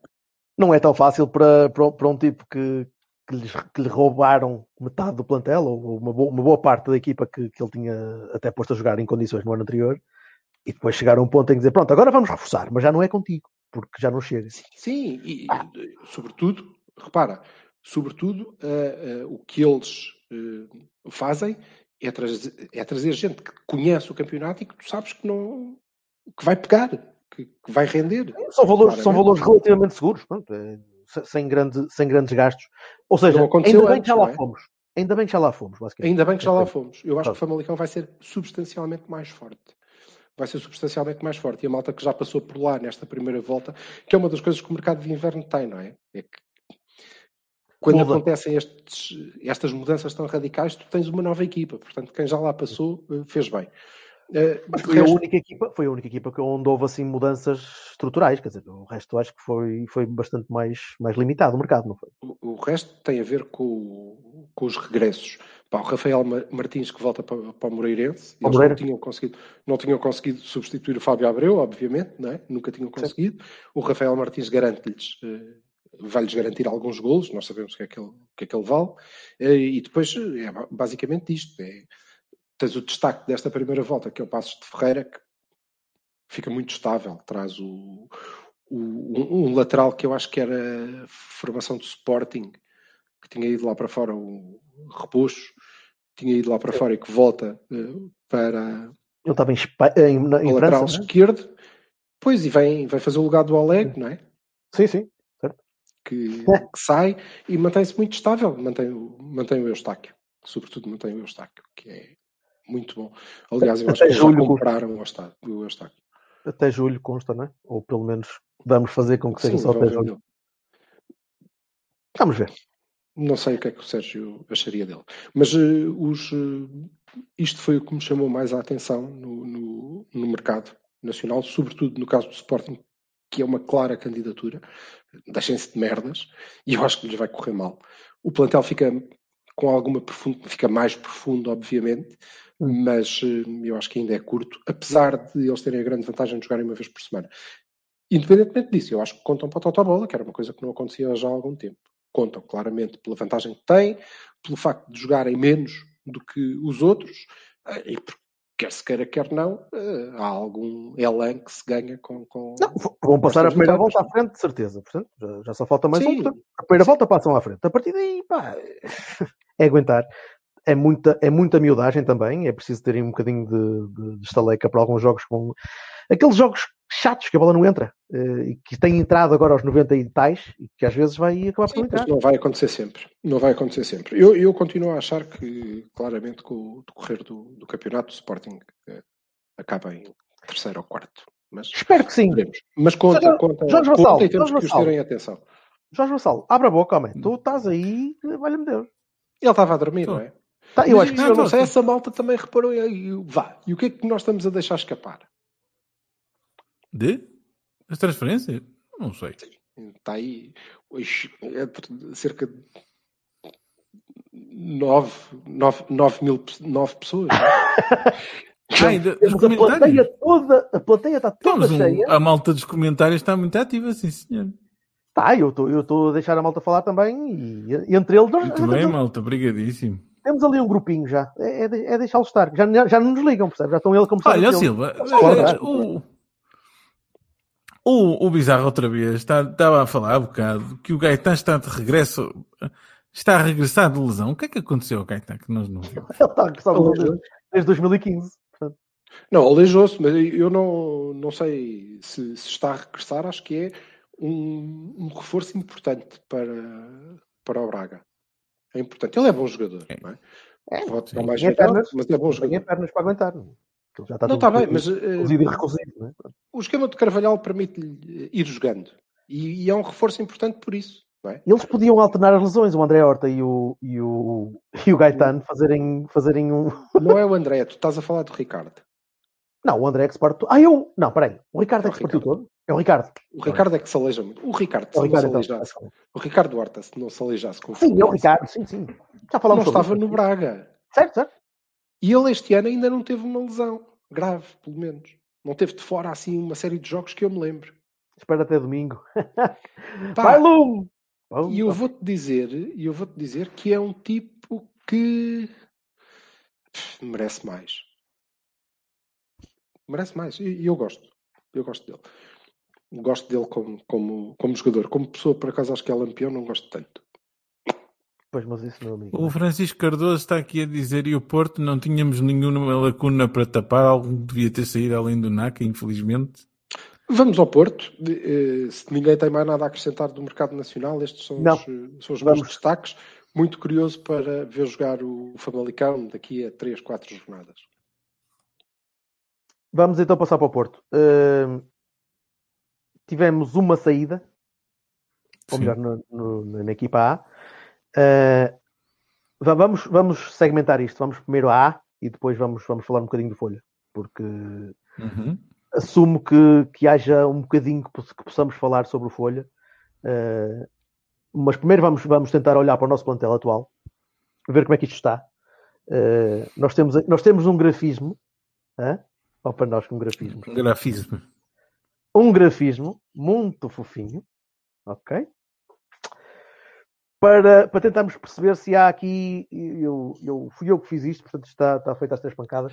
Não é tão fácil para, para, para um tipo que, que, lhes, que lhe roubaram metade do plantel, ou uma boa, uma boa parte da equipa que, que ele tinha até posto a jogar em condições no ano anterior, e depois chegar a um ponto em que dizer, pronto, agora vamos reforçar, mas já não é contigo, porque já não chega. Sim, e, e, sobretudo, repara, sobretudo eh, eh, o que eles eh, fazem é trazer, é trazer gente que conhece o campeonato e que tu sabes que não que vai pegar, que, que vai render. São valores, são valores relativamente seguros, pronto, é, se- sem, grande, sem grandes gastos. Ou seja, ainda bem que já lá é? fomos. Ainda bem que já lá fomos, basicamente. Ainda bem que já lá fomos. Eu acho que o. Famalicão vai ser substancialmente mais forte. Vai ser substancialmente mais forte. E a malta que já passou por lá nesta primeira volta, que é uma das coisas que o mercado de inverno tem, não é? É que quando Muda. acontecem estes- estas mudanças tão radicais, tu tens uma nova equipa. Portanto, quem já lá passou eh, fez bem. Eh, foi a, única equipa, foi a única equipa que onde houve assim mudanças estruturais, quer dizer, o resto acho que foi, foi bastante mais, mais limitado o mercado, não foi? O, o resto tem a ver com, com os regressos. Pá, o Rafael Ma- Martins que volta para, para o Moreirense. Eles não tinham, conseguido, não tinham conseguido substituir o Fábio Abreu, obviamente, não é? nunca tinham conseguido. O Rafael Martins garante-lhes, eh, vai-lhes garantir alguns golos, nós sabemos o que é que ele, que é que ele vale. Eh, e depois é ba- basicamente isto. É, tens o destaque desta primeira volta, que é o Passos de Ferreira, que fica muito estável, traz o, o- um, um lateral que eu acho que era formação de Sporting, que tinha ido lá para fora, o Reposto, tinha ido lá para fora e que volta eh, para Ele estava em, Espa- em, na- em o lateral França, não é? esquerdo, pois, e vem, vai fazer o lugar do Oleg, não é? Sim, sim. Que, que sai e mantém-se muito estável, mantém, o- mantém o Eustáquio, sobretudo mantém o Eustáquio, que é muito bom. Aliás, eu acho que Até já julho, compraram o Eustáquio. o Eustáquio. Até julho consta, não é? Ou pelo menos vamos fazer com que seja Sim, só até julho. Vamos ver. Não sei o que é que o Sérgio acharia dele. Mas eh, os, eh, isto foi o que me chamou mais a atenção no, no, no mercado nacional, sobretudo no caso do Sporting, que é uma clara candidatura. Deixem-se de merdas e eu acho que lhes vai correr mal. O plantel fica com alguma profundo, fica mais profundo, obviamente, mas eh, eu acho que ainda é curto, apesar de eles terem a grande vantagem de jogarem uma vez por semana. Independentemente disso, eu acho que contam para o Totobola, que era uma coisa que não acontecia já há algum tempo. contam claramente pela vantagem que têm, pelo facto de jogarem menos do que os outros, eh, e porque quer se queira, quer não, eh, há algum elan que se ganha com. com... Não, vão passar a primeira volta à frente, de certeza. Portanto, já, já só falta mais Sim. um. Portanto, a primeira volta passam à frente. A partir daí, pá, é aguentar. É muita, é muita miudagem também. É preciso terem um bocadinho de, de, de estaleca para alguns jogos com aqueles jogos chatos que a bola não entra eh, e que têm entrado agora aos 90 e tais e que às vezes vai acabar por entrar. não vai acontecer sempre. Não vai acontecer sempre. Eu, eu continuo a achar que, claramente, com o decorrer do, do campeonato, o Sporting eh, acaba em terceiro ou quarto. Mas Espero que sim. veremos. Mas conta, Jorge- conta, Jorge conta Vassal, e temos Jorge que os Vassal. terem atenção. Jorge Vassalo, abre a boca, homem. Tu estás aí, valha-me Deus. Ele estava a dormir, Tô. não é? Tá, eu Mas acho que eu não, sei, essa malta também reparou. E, e- vá, e o que é que nós estamos a deixar escapar? De? As transferências? Não sei. Está aí hoje, entre cerca de 9, 9, 9 mil pe- nove pessoas. não é? Ai, da- dos temos a plateia toda, a plateia está toda Temos um- cheia. a malta dos comentários está muito ativa, sim senhor. Tá, eu estou eu estou a deixar a malta falar também e entre eles Muito bem, malta, obrigadíssimo. Temos ali um grupinho já. É, é, é deixá-los estar. Já, já não nos ligam, percebe? Já estão ele conversar. Olha. Silva, Discorda. o, o, o Bizarro outra vez está- estava a falar há bocado que o Gaetan está de regresso, está a regressar de lesão. O que é que aconteceu ao Gaetan que nós não vimos? Ele está a regressar desde, desde 2015. portanto. Não, aleijou-se, mas eu não, não sei se, se está a regressar. Acho que é um, um reforço importante para, para o Braga. É importante. Ele é bom jogador, É. não é? É, Pode mais tem pernas, mas é bom Tem jogador. pernas para aguentar. Ele já está Não, está bem, mas eh, Reduzido e recusido. Não é? o esquema de Carvalhal permite-lhe ir jogando. E, e é um reforço importante por isso. É? Eles podiam alternar as lesões, o André Horta e o, e o, e o Gaetano fazerem, fazerem um. Não é o André, tu estás a falar do Ricardo. Não, o André é que se partiu. Ah, eu. Não, peraí. O Ricardo é É que se partiu todo? É o Ricardo. O Ricardo é que se aleija muito. O Ricardo, se É o Ricardo, não então. se aleijasse. O Ricardo Horta, se não se aleijasse com o Sim, é o Ricardo, sim, sim. Já não falamos sobre estava isso. no Braga. Certo, certo. E ele este ano ainda não teve uma lesão grave, pelo menos. Não teve de fora assim uma série de jogos que eu me lembro. Espera até domingo. Pá, Vai, Lume! E eu vou-te dizer, e eu vou-te dizer que é um tipo que pff, merece mais. Merece mais. E e eu gosto. Eu gosto dele. Gosto dele como, como, como jogador. Como pessoa, por acaso, acho que é lampião, não gosto tanto. Pois, mas isso, meu amigo. O Francisco Cardoso está aqui a dizer e o Porto não tínhamos nenhuma lacuna para tapar, algo que devia ter saído além do NACA, infelizmente. Vamos ao Porto. Eh, se ninguém tem mais nada a acrescentar do mercado nacional, estes são Não. os, eh, são os meus Vamos. destaques. Muito curioso para ver jogar o Famalicão daqui a 3, 4 jornadas. Vamos então passar para o Porto. Ahm, tivemos uma saída, ou melhor, no- no- na equipa A. Va- vamos, vamos segmentar isto. Vamos primeiro a A e depois vamos, vamos falar um bocadinho do Folha. Porque Uhum. assumo que, que haja um bocadinho que, poss- que possamos falar sobre o Folha. Ah, mas primeiro vamos, vamos tentar olhar para o nosso plantel atual, ver como é que isto está. Ah, nós, temos, nós temos um grafismo. Hã? Ou para nós um grafismo. Grafismo. Um grafismo muito fofinho. Ok? Para, para tentarmos perceber se há aqui. Eu, eu, fui eu que fiz isto, portanto está, está feito às três pancadas.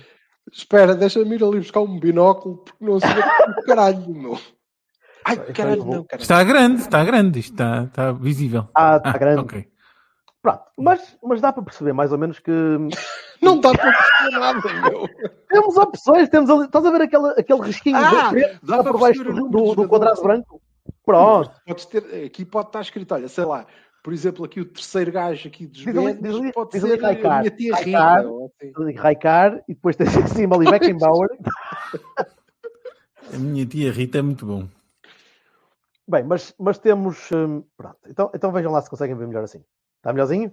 Espera, deixa-me ir ali buscar um binóculo porque não se vê o caralho, meu. Ai, Então, caralho, não, caralho. Está grande, está grande, isto está, está visível. Ah, está Ah, grande. ok. Pronto, mas, mas dá para perceber mais ou menos que Não dá para perceber nada, meu. temos opções, temos ali, estás a ver aquele, aquele risquinho Ah, dá por baixo do, do, do quadrado branco? Pronto, Podes ter, aqui pode estar escrito, olha, sei lá, por exemplo, aqui o terceiro gajo aqui dos Diz ali- pode diz ali ser a Raikar. minha tia Raikar. Rita. Raikar e depois tens em cima ali Beckenbauer. A minha tia Rita é muito bom. Bem, mas, mas temos. hum, pronto, então, então vejam lá se conseguem ver melhor assim. Está melhorzinho?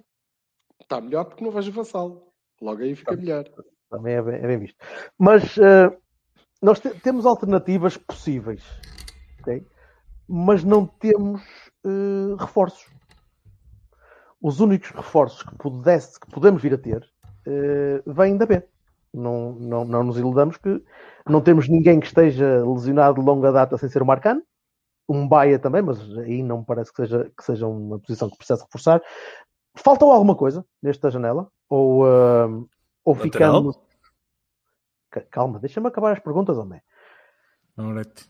Está melhor porque não vejo vassalo. Logo aí fica melhor. Também é bem, é bem visto. Mas eh, nós te- temos alternativas possíveis, ok? mas não temos eh, reforços. Os únicos reforços que, pudesse, que podemos vir a ter eh, vêm da B. Não, não, não nos iludamos que não temos ninguém que esteja lesionado de longa data sem ser o Marcano. Um Baia também, mas aí não me parece que seja, que seja uma posição que precisa reforçar. Faltou alguma coisa nesta janela? Ou, uh, ou ficamos. Ca- Calma, deixa-me acabar as perguntas, homem. Alright.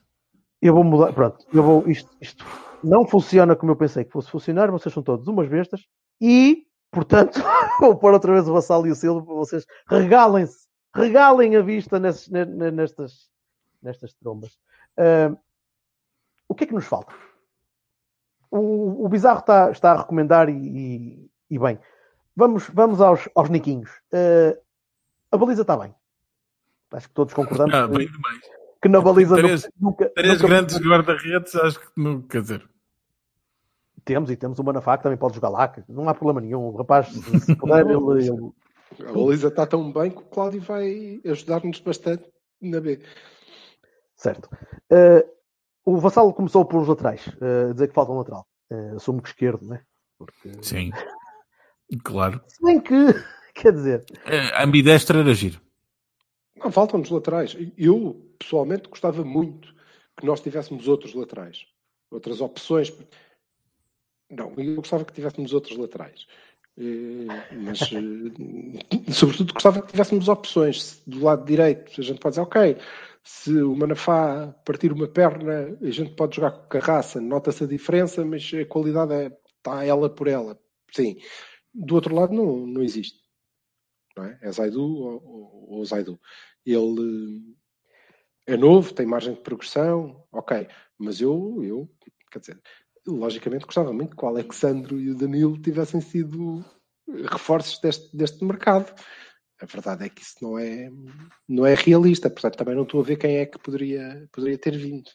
Eu vou mudar, pronto, eu vou, isto, isto não funciona como eu pensei que fosse funcionar, vocês são todos umas bestas e, portanto, vou pôr outra vez o Vassalo e o Silva para vocês regalem-se, regalem a vista nestes- ne- ne- nestas, nestas trombas. Ah, o que é que nos falta? O, o Bizarro está, está a recomendar e, e- e bem. Vamos, vamos aos, aos Niquinhos. Ah, a baliza está bem. Acho que todos concordamos Ah, que- bem demais. que na baliza Três- nunca, Três nunca- grandes guarda-redes, acho que não, quer dizer. Temos, e temos o Manafá que também pode jogar lá, que não há problema nenhum. O rapaz, se se puder, ele, ele- A baliza está tão bem que o Cláudio vai ajudar-nos bastante na B. Certo. Eh, o Vassalo começou por os laterais, eh, dizer que falta um lateral. Uh, assumo que esquerdo, né? Porque... Sim. Claro. Se bem que, quer dizer, É, ambidestro era giro. Não, faltam-nos laterais. Eu, pessoalmente, gostava muito que nós tivéssemos outros laterais. Outras opções. Não, eu gostava que tivéssemos outros laterais. Mas, sobretudo, gostava que tivéssemos opções. Do lado direito, a gente pode dizer, ok, se o Manafá partir uma perna, a gente pode jogar com carraça, nota-se a diferença, mas a qualidade é, está ela por ela. Sim. Do outro lado, não, não existe. Não é? é Zaidu ou, ou, Zaidu. Ele é novo, tem margem de progressão, ok. Mas eu, eu quer dizer, logicamente gostava muito que o Alexandro e o Danilo tivessem sido reforços deste, deste mercado. A verdade é que isso não é, não é realista, portanto também não estou a ver quem é que poderia, poderia ter vindo.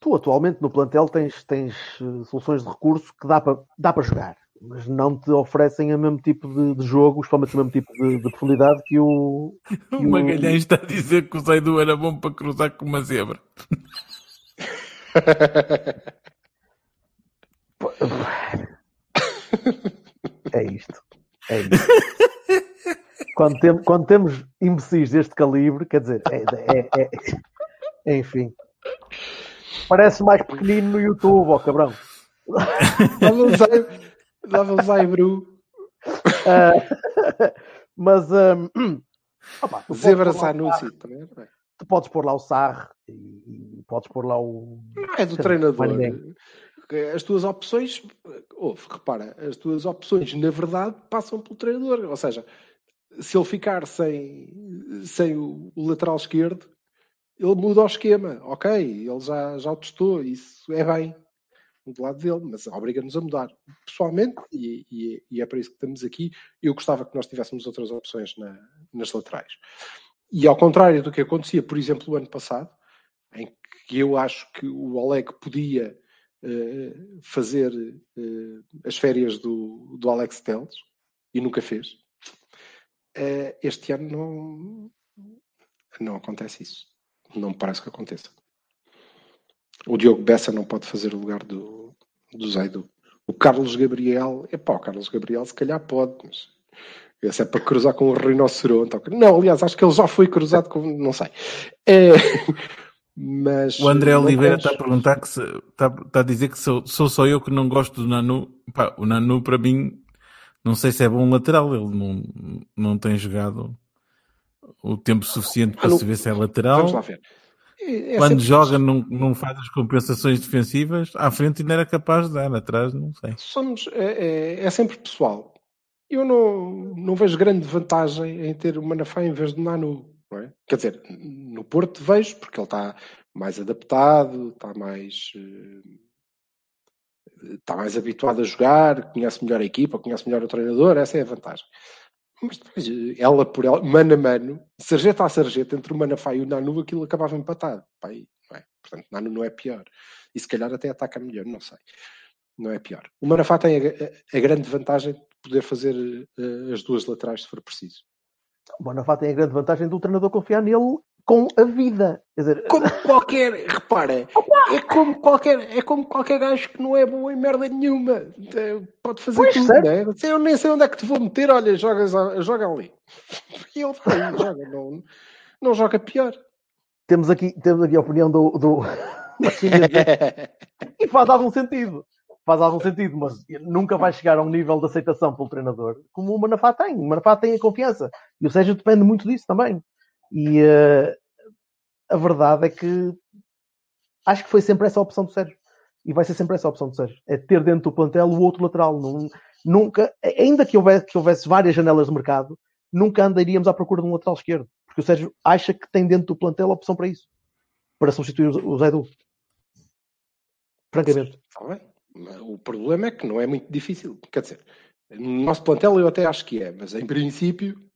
tu atualmente no plantel tens, tens eh, soluções de recurso que dá para dá para jogar, mas não te oferecem o mesmo tipo de, de jogo, especialmente o mesmo tipo de, de profundidade que o. O o- Magalhães está a dizer que o Zaidu era bom para cruzar com uma zebra. É isto. É isto. quando, tem- quando temos imbecis deste calibre, quer dizer, é, é- é- é- enfim. Parece mais pequenino no YouTube, ó cabrão. Dava-me Zai- Dava-me Zaibru, Ah, mas hum, opa, tu podes Zebra pôr lá o Sanusi Sarri, também. não é? Tu podes pôr lá o Sarre e, podes pôr lá o. Não é do treinador. As tuas opções, ouve, repara, as tuas opções, na verdade, passam pelo treinador. Ou seja, se ele ficar sem, sem o, o lateral esquerdo, ele muda o esquema. Ok, ele já, já o testou, isso é bem do lado dele, mas obriga-nos a mudar. Pessoalmente, e, e- e é para isso que estamos aqui, eu gostava que nós tivéssemos outras opções na- nas laterais. E ao contrário do que acontecia, por exemplo, o ano passado, em que eu acho que o Oleg podia eh, fazer eh, as férias do, do Alex Telles e nunca fez. Eh, este ano não, não acontece isso. Não parece que aconteça. O Diogo Bessa não pode fazer o lugar do, do Zaidu. O Carlos Gabriel, epá, o Carlos Gabriel se calhar pode, mas esse é para cruzar com o rinoceronte. Não, aliás, acho que ele já foi cruzado com. Não sei. É, mas. O André Oliveira está a perguntar que se, está, está a dizer que sou, sou só eu que não gosto do Nanu. Pá, o Nanu para mim não sei se é bom lateral, ele não, não tem jogado o tempo suficiente para Nanu- se ver se é lateral. Vamos lá ver. É- é Quando joga não, não faz as compensações defensivas, à frente ainda era capaz de dar, atrás não sei. somos, é, é- é sempre pessoal. Eu não, não vejo grande vantagem em ter o Manafá em vez do Nanu. É? Quer dizer, no Porto vejo, porque ele está mais adaptado, está mais, eh, está mais habituado a jogar, conhece melhor a equipa, conhece melhor o treinador, essa é a vantagem. Mas depois, eh, ela por ela, mano a mano, sarjeta a sarjeta, entre o Manafá e o Nanu, aquilo acabava empatado. E, não é? Portanto, Nanu não é pior. E se calhar até ataca melhor, não sei não é pior. O Manafá tem a, a- a grande vantagem de poder fazer eh, as duas laterais se for preciso. O Bonafá tem a grande vantagem do treinador confiar nele com a vida. Dizer, Como qualquer, repara, é como qualquer, é como qualquer gajo que não é bom em merda nenhuma. Eh, Pode fazer Pois, tudo, certo. né? Eu nem sei onde é que te vou meter, olha, jogas, a- joga ali. E ele vai, joga, não, não joga pior. temos, aqui, temos aqui a opinião do, do, e faz algum sentido. Faz algum sentido, mas nunca vai chegar a um nível de aceitação pelo treinador como o Manafá tem. O Manafá tem a confiança. E o Sérgio depende muito disso também. E uh, a verdade é que acho que foi sempre essa a opção do Sérgio. E vai ser sempre essa a opção do Sérgio. É ter dentro do plantel o outro lateral. nunca, ainda que houvesse, que houvesse várias janelas de mercado, nunca andaríamos à procura de um lateral esquerdo. Porque o Sérgio acha que tem dentro do plantel a opção para isso. Para substituir o Zé Du. Francamente. Está bem. O problema é que não é muito difícil. Quer dizer, no nosso plantel eu até acho que é, mas em princípio,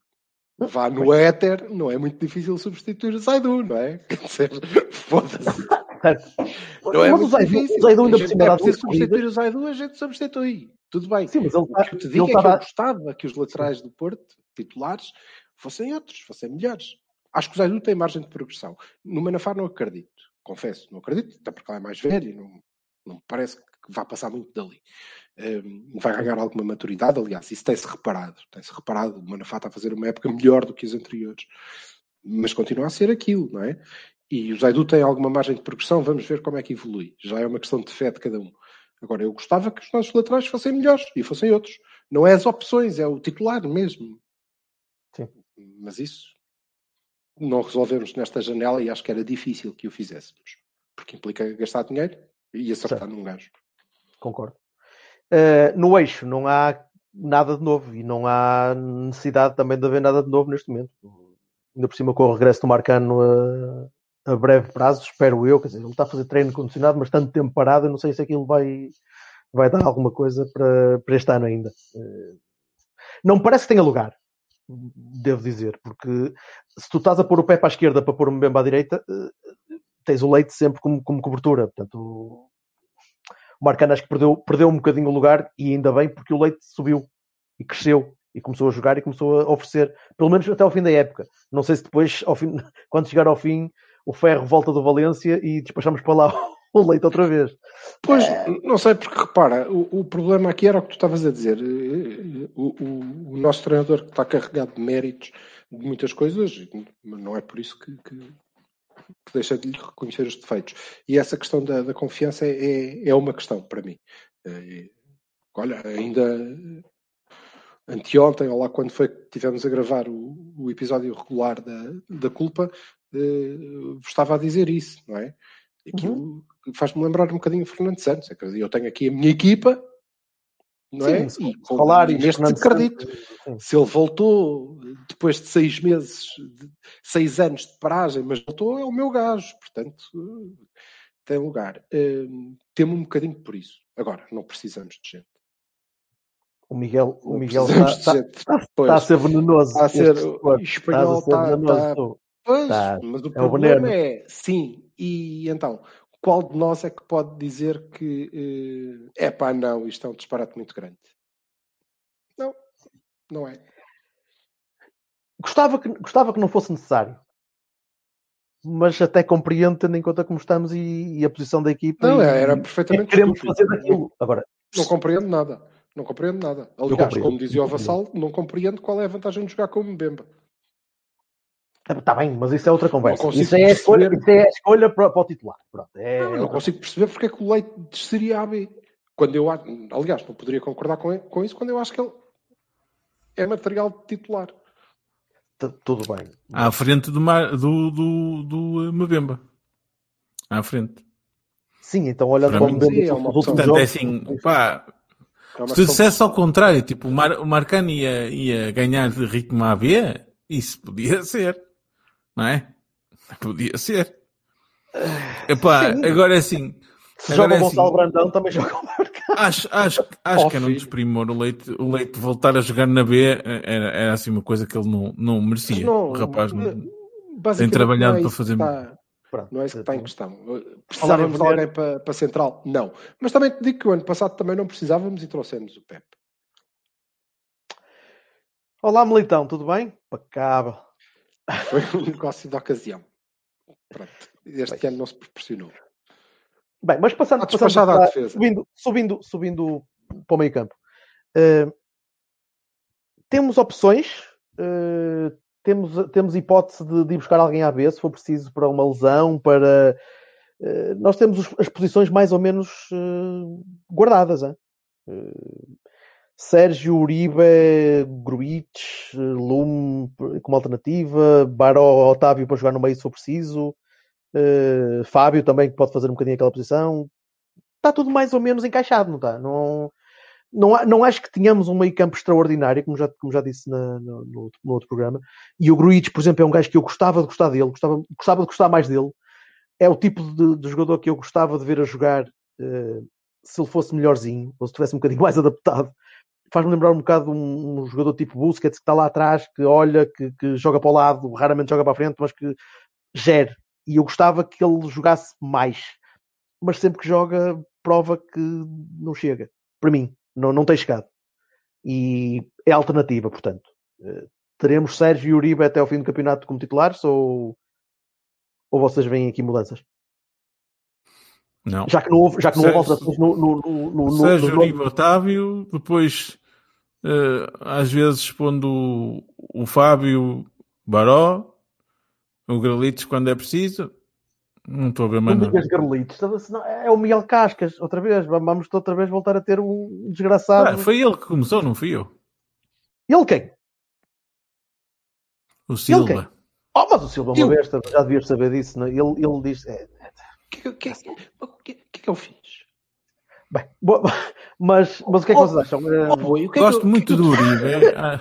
vá no éter, não é muito difícil substituir o Zaidu, não é? Quer dizer, foda-se. Não é mas muito o difícil. O Zaidu ainda por cima é preciso substituir o Zaidu, a gente substitui. Tudo bem. Sim, mas ele, o que eu te digo é que eu gostava que os laterais do Porto, titulares, fossem outros, fossem melhores. Acho que o Zaidu tem margem de progressão. No Manafar não acredito, confesso, não acredito, até porque ele é mais velho e não, não me parece que vá passar muito dali. Um, vai ganhar alguma maturidade, aliás, isso tem-se reparado. Tem-se reparado, o Manafá está a fazer uma época melhor do que as anteriores. Mas continua a ser aquilo, não é? E o Zaidu tem alguma margem de progressão, vamos ver como é que evolui. Já é uma questão de fé de cada um. Agora, eu gostava que os nossos laterais fossem melhores e fossem outros. Não é as opções, é o titular mesmo. Sim. Mas isso não resolvemos nesta janela e acho que era difícil que o fizéssemos. Porque implica gastar dinheiro e acertar certo. num gajo. Concordo. Uh, no eixo não há nada de novo e não há necessidade também de haver nada de novo neste momento. Ainda por cima com o regresso do Marcano a, a breve prazo, espero eu. Quer dizer, ele está a fazer treino condicionado, mas tanto tempo parado, eu não sei se aquilo vai, vai dar alguma coisa para, para este ano ainda. Uh, não me parece que tenha lugar, devo dizer, porque se tu estás a pôr o pé para a esquerda para pôr o Mbemba à direita, uh, tens o leite sempre como, como cobertura. Portanto, o Marcano acho que perdeu, perdeu um bocadinho o lugar e ainda bem porque o Leite subiu e cresceu e começou a jogar e começou a oferecer, pelo menos até ao fim da época. Não sei se depois, ao fim, quando chegar ao fim, o Ferro volta do Valência e despachamos para lá o Leite outra vez. Pois, é... não sei, porque repara, o, o, problema aqui era o que tu estavas a dizer. O, o, o, nosso treinador que está carregado de méritos de muitas coisas, não é por isso que que deixa de lhe reconhecer os defeitos. E essa questão da, da confiança é, é uma questão para mim. É, olha, ainda anteontem, ou lá quando foi que tivemos a gravar o, o episódio regular da, da culpa, eh, estava a dizer isso, não é? Aquilo uhum. faz-me lembrar um bocadinho o Fernando Santos. Eu tenho aqui a minha equipa, não é? Sim, e, falar e neste acredito. Se ele voltou depois de seis meses, de seis anos de paragem, mas voltou, é o meu gajo, portanto tem lugar. Uh, temo um bocadinho por isso. Agora, não precisamos de gente. O Miguel, o Miguel está, está, está, a ser venenoso. Está a ser, espanhol está, está, pois, está, mas o é problema o é, sim, e então, qual de nós é que pode dizer que é uh, pá, não, isto é um disparate muito grande? Não, não é. Gostava que, gostava que não fosse necessário. Mas até compreendo, tendo em conta como estamos e, e a posição da equipa. Não, e, era perfeitamente. queremos fazer aquilo. Agora, não compreendo nada. Não compreendo nada. Aliás, como dizia o Vassal, não compreendo qual é a vantagem de jogar com o Mbemba. Está bem, mas isso é outra conversa. Isso é, escolha, isso é, a escolha para, para o titular. Pronto, é, não, não consigo perceber porque é que o Leite desceria a B. Quando eu, aliás, não poderia concordar com, com isso quando eu acho que ele é material de titular. Tudo bem. À frente do, do, do, do eh, Mbemba. À frente. Sim, então olhando para o Mbemba. É uma Portanto, é assim, pá, é se tu dissesse ao contrário, tipo, o, Mar, o Marcano ia, ia ganhar de ritmo a B, isso podia ser. Não é? Podia ser. Epá, Sim. agora é assim. Se joga o assim, Gonçalo assim, Brandão, também joga o Acho, acho, acho que era um desprimor o Leite, o Leite voltar a jogar na B era, era assim uma coisa que ele não, não merecia. Não, o rapaz não, tem trabalhado é para fazer. Está, não é isso que está em questão. Precisávamos de alguém para, para central? Não. Mas também te digo que o ano passado também não precisávamos e trouxemos o Pepe. Olá, Militão, tudo bem? Pacável. Foi um negócio de ocasião. Pronto. Este Bem. ano não se proporcionou. Bem, mas passando, passando para, subindo, subindo, subindo para o meio campo. Uh, temos opções, uh, temos, temos hipótese de, de, ir buscar alguém à vez, se for preciso, para uma lesão, para uh, nós temos os, as posições mais ou menos guardadas. Hein? Sérgio Uribe, Gruitch, Lume como alternativa, Baró, Otávio para jogar no meio se for preciso, Fábio também que pode fazer um bocadinho aquela posição. Está tudo mais ou menos encaixado, não está? Não, não, não acho que tenhamos um meio campo extraordinário, como já, como já disse na, no, no, no, outro programa. E o Gruitch, por exemplo, é um gajo que eu gostava de gostar dele, gostava, gostava de gostar mais dele. É o tipo de, de jogador que eu gostava de ver a jogar uh, se ele fosse melhorzinho, ou se estivesse um bocadinho mais adaptado. Faz-me lembrar um bocado um, um, jogador tipo Busquets que está lá atrás, que olha, que, que joga para o lado, raramente joga para a frente, mas que gere. E eu gostava que ele jogasse mais. Mas sempre que joga, prova que não chega. Para mim, não, não tem chegado. E é alternativa, portanto. Uh, teremos Sérgio e Uribe até ao fim do campeonato como titulares ou, ou vocês veem aqui mudanças? Não. Já que não houve, já que não houve alterações no, no, no, no, Sérgio no... Uribe Otávio, depois às vezes pondo o, o Fábio Baró, o Gralitos quando é preciso, não estou a ver mais não nada. Garlitos. É o Miguel Cascas, outra vez. Vamos outra vez voltar a ter um desgraçado. Ah, foi ele que começou, não fui eu. Ele quem? O Silva. Oh, mas o Silva, uma vez, já devias saber disso. Não? É? Ele, ele diz. É, o que, que, que, que, que eu fiz? Bem, mas, mas o que é que oh, vocês acham? Oh, é Gosto muito do Uribe. Ah,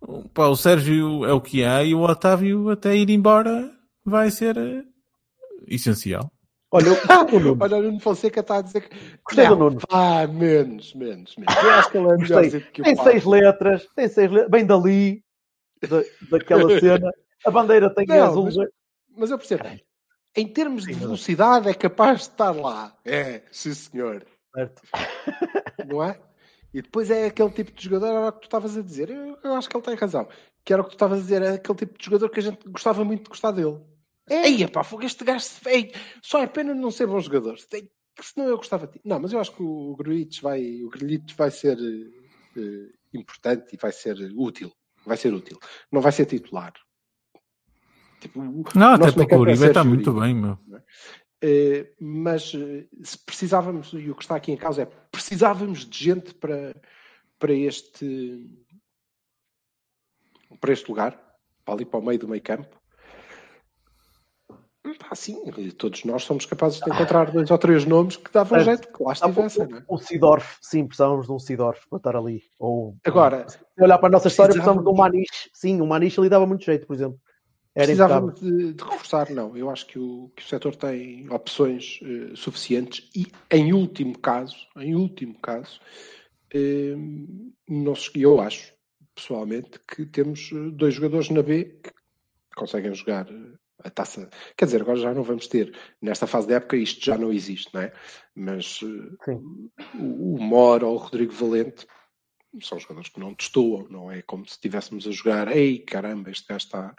pá, o Sérgio é o que há e o Otávio, até ir embora, vai ser eh, essencial. Olha, o Olha, o Nuno Fonseca está a dizer que. Gostei do Nuno. Ah, menos, menos, menos. Eu acho que ele é melhor que o Tem seis letras, tem seis letras, bem dali, da, daquela cena. A bandeira tem não, azul. Mas, mas eu percebo. Em termos de velocidade, é capaz de estar lá. É, sim, senhor. Certo. Não é? E depois é aquele tipo de jogador, era o que tu estavas a dizer. Eu, eu acho que ele tem razão. Que era o que tu estavas a dizer, é aquele tipo de jogador que a gente gostava muito de gostar dele. É. Aí, pá, este gajo feio. Só é pena não ser bom jogador. Senão eu gostava de. Não, mas eu acho que o Gruitch vai, o Gruitch vai ser uh, importante e vai ser útil. Vai ser útil. Não vai ser titular. Tipo, não, até porque o Uribe está muito bem, meu. Uh, mas uh, se precisávamos, e o que está aqui em causa é precisávamos de gente para, para este para este lugar, para ali para o meio do meio campo, Pá, sim, todos nós somos capazes de encontrar dois ou três nomes que davam é, jeito que lá estivessem. O, é? o Sidorf, sim, precisávamos de um Sidorf para estar ali. Ou, Agora, se olhar para a nossa história, precisávamos de um Maniche. Sim, um Maniche ali dava muito jeito, por exemplo. Era precisávamos de, de, reforçar, não. Eu acho que o, que o setor tem opções uh, suficientes e, em último caso, em último caso, uh, nós, eu acho, pessoalmente, que temos eh, dois jogadores na B que conseguem jogar a taça. Quer dizer, agora já não vamos ter, nesta fase da época, isto já não existe, não é? Mas uh, o, o Mora ou o Rodrigo Valente são jogadores que não destoam, não é como se estivéssemos a jogar, ei caramba, este gajo está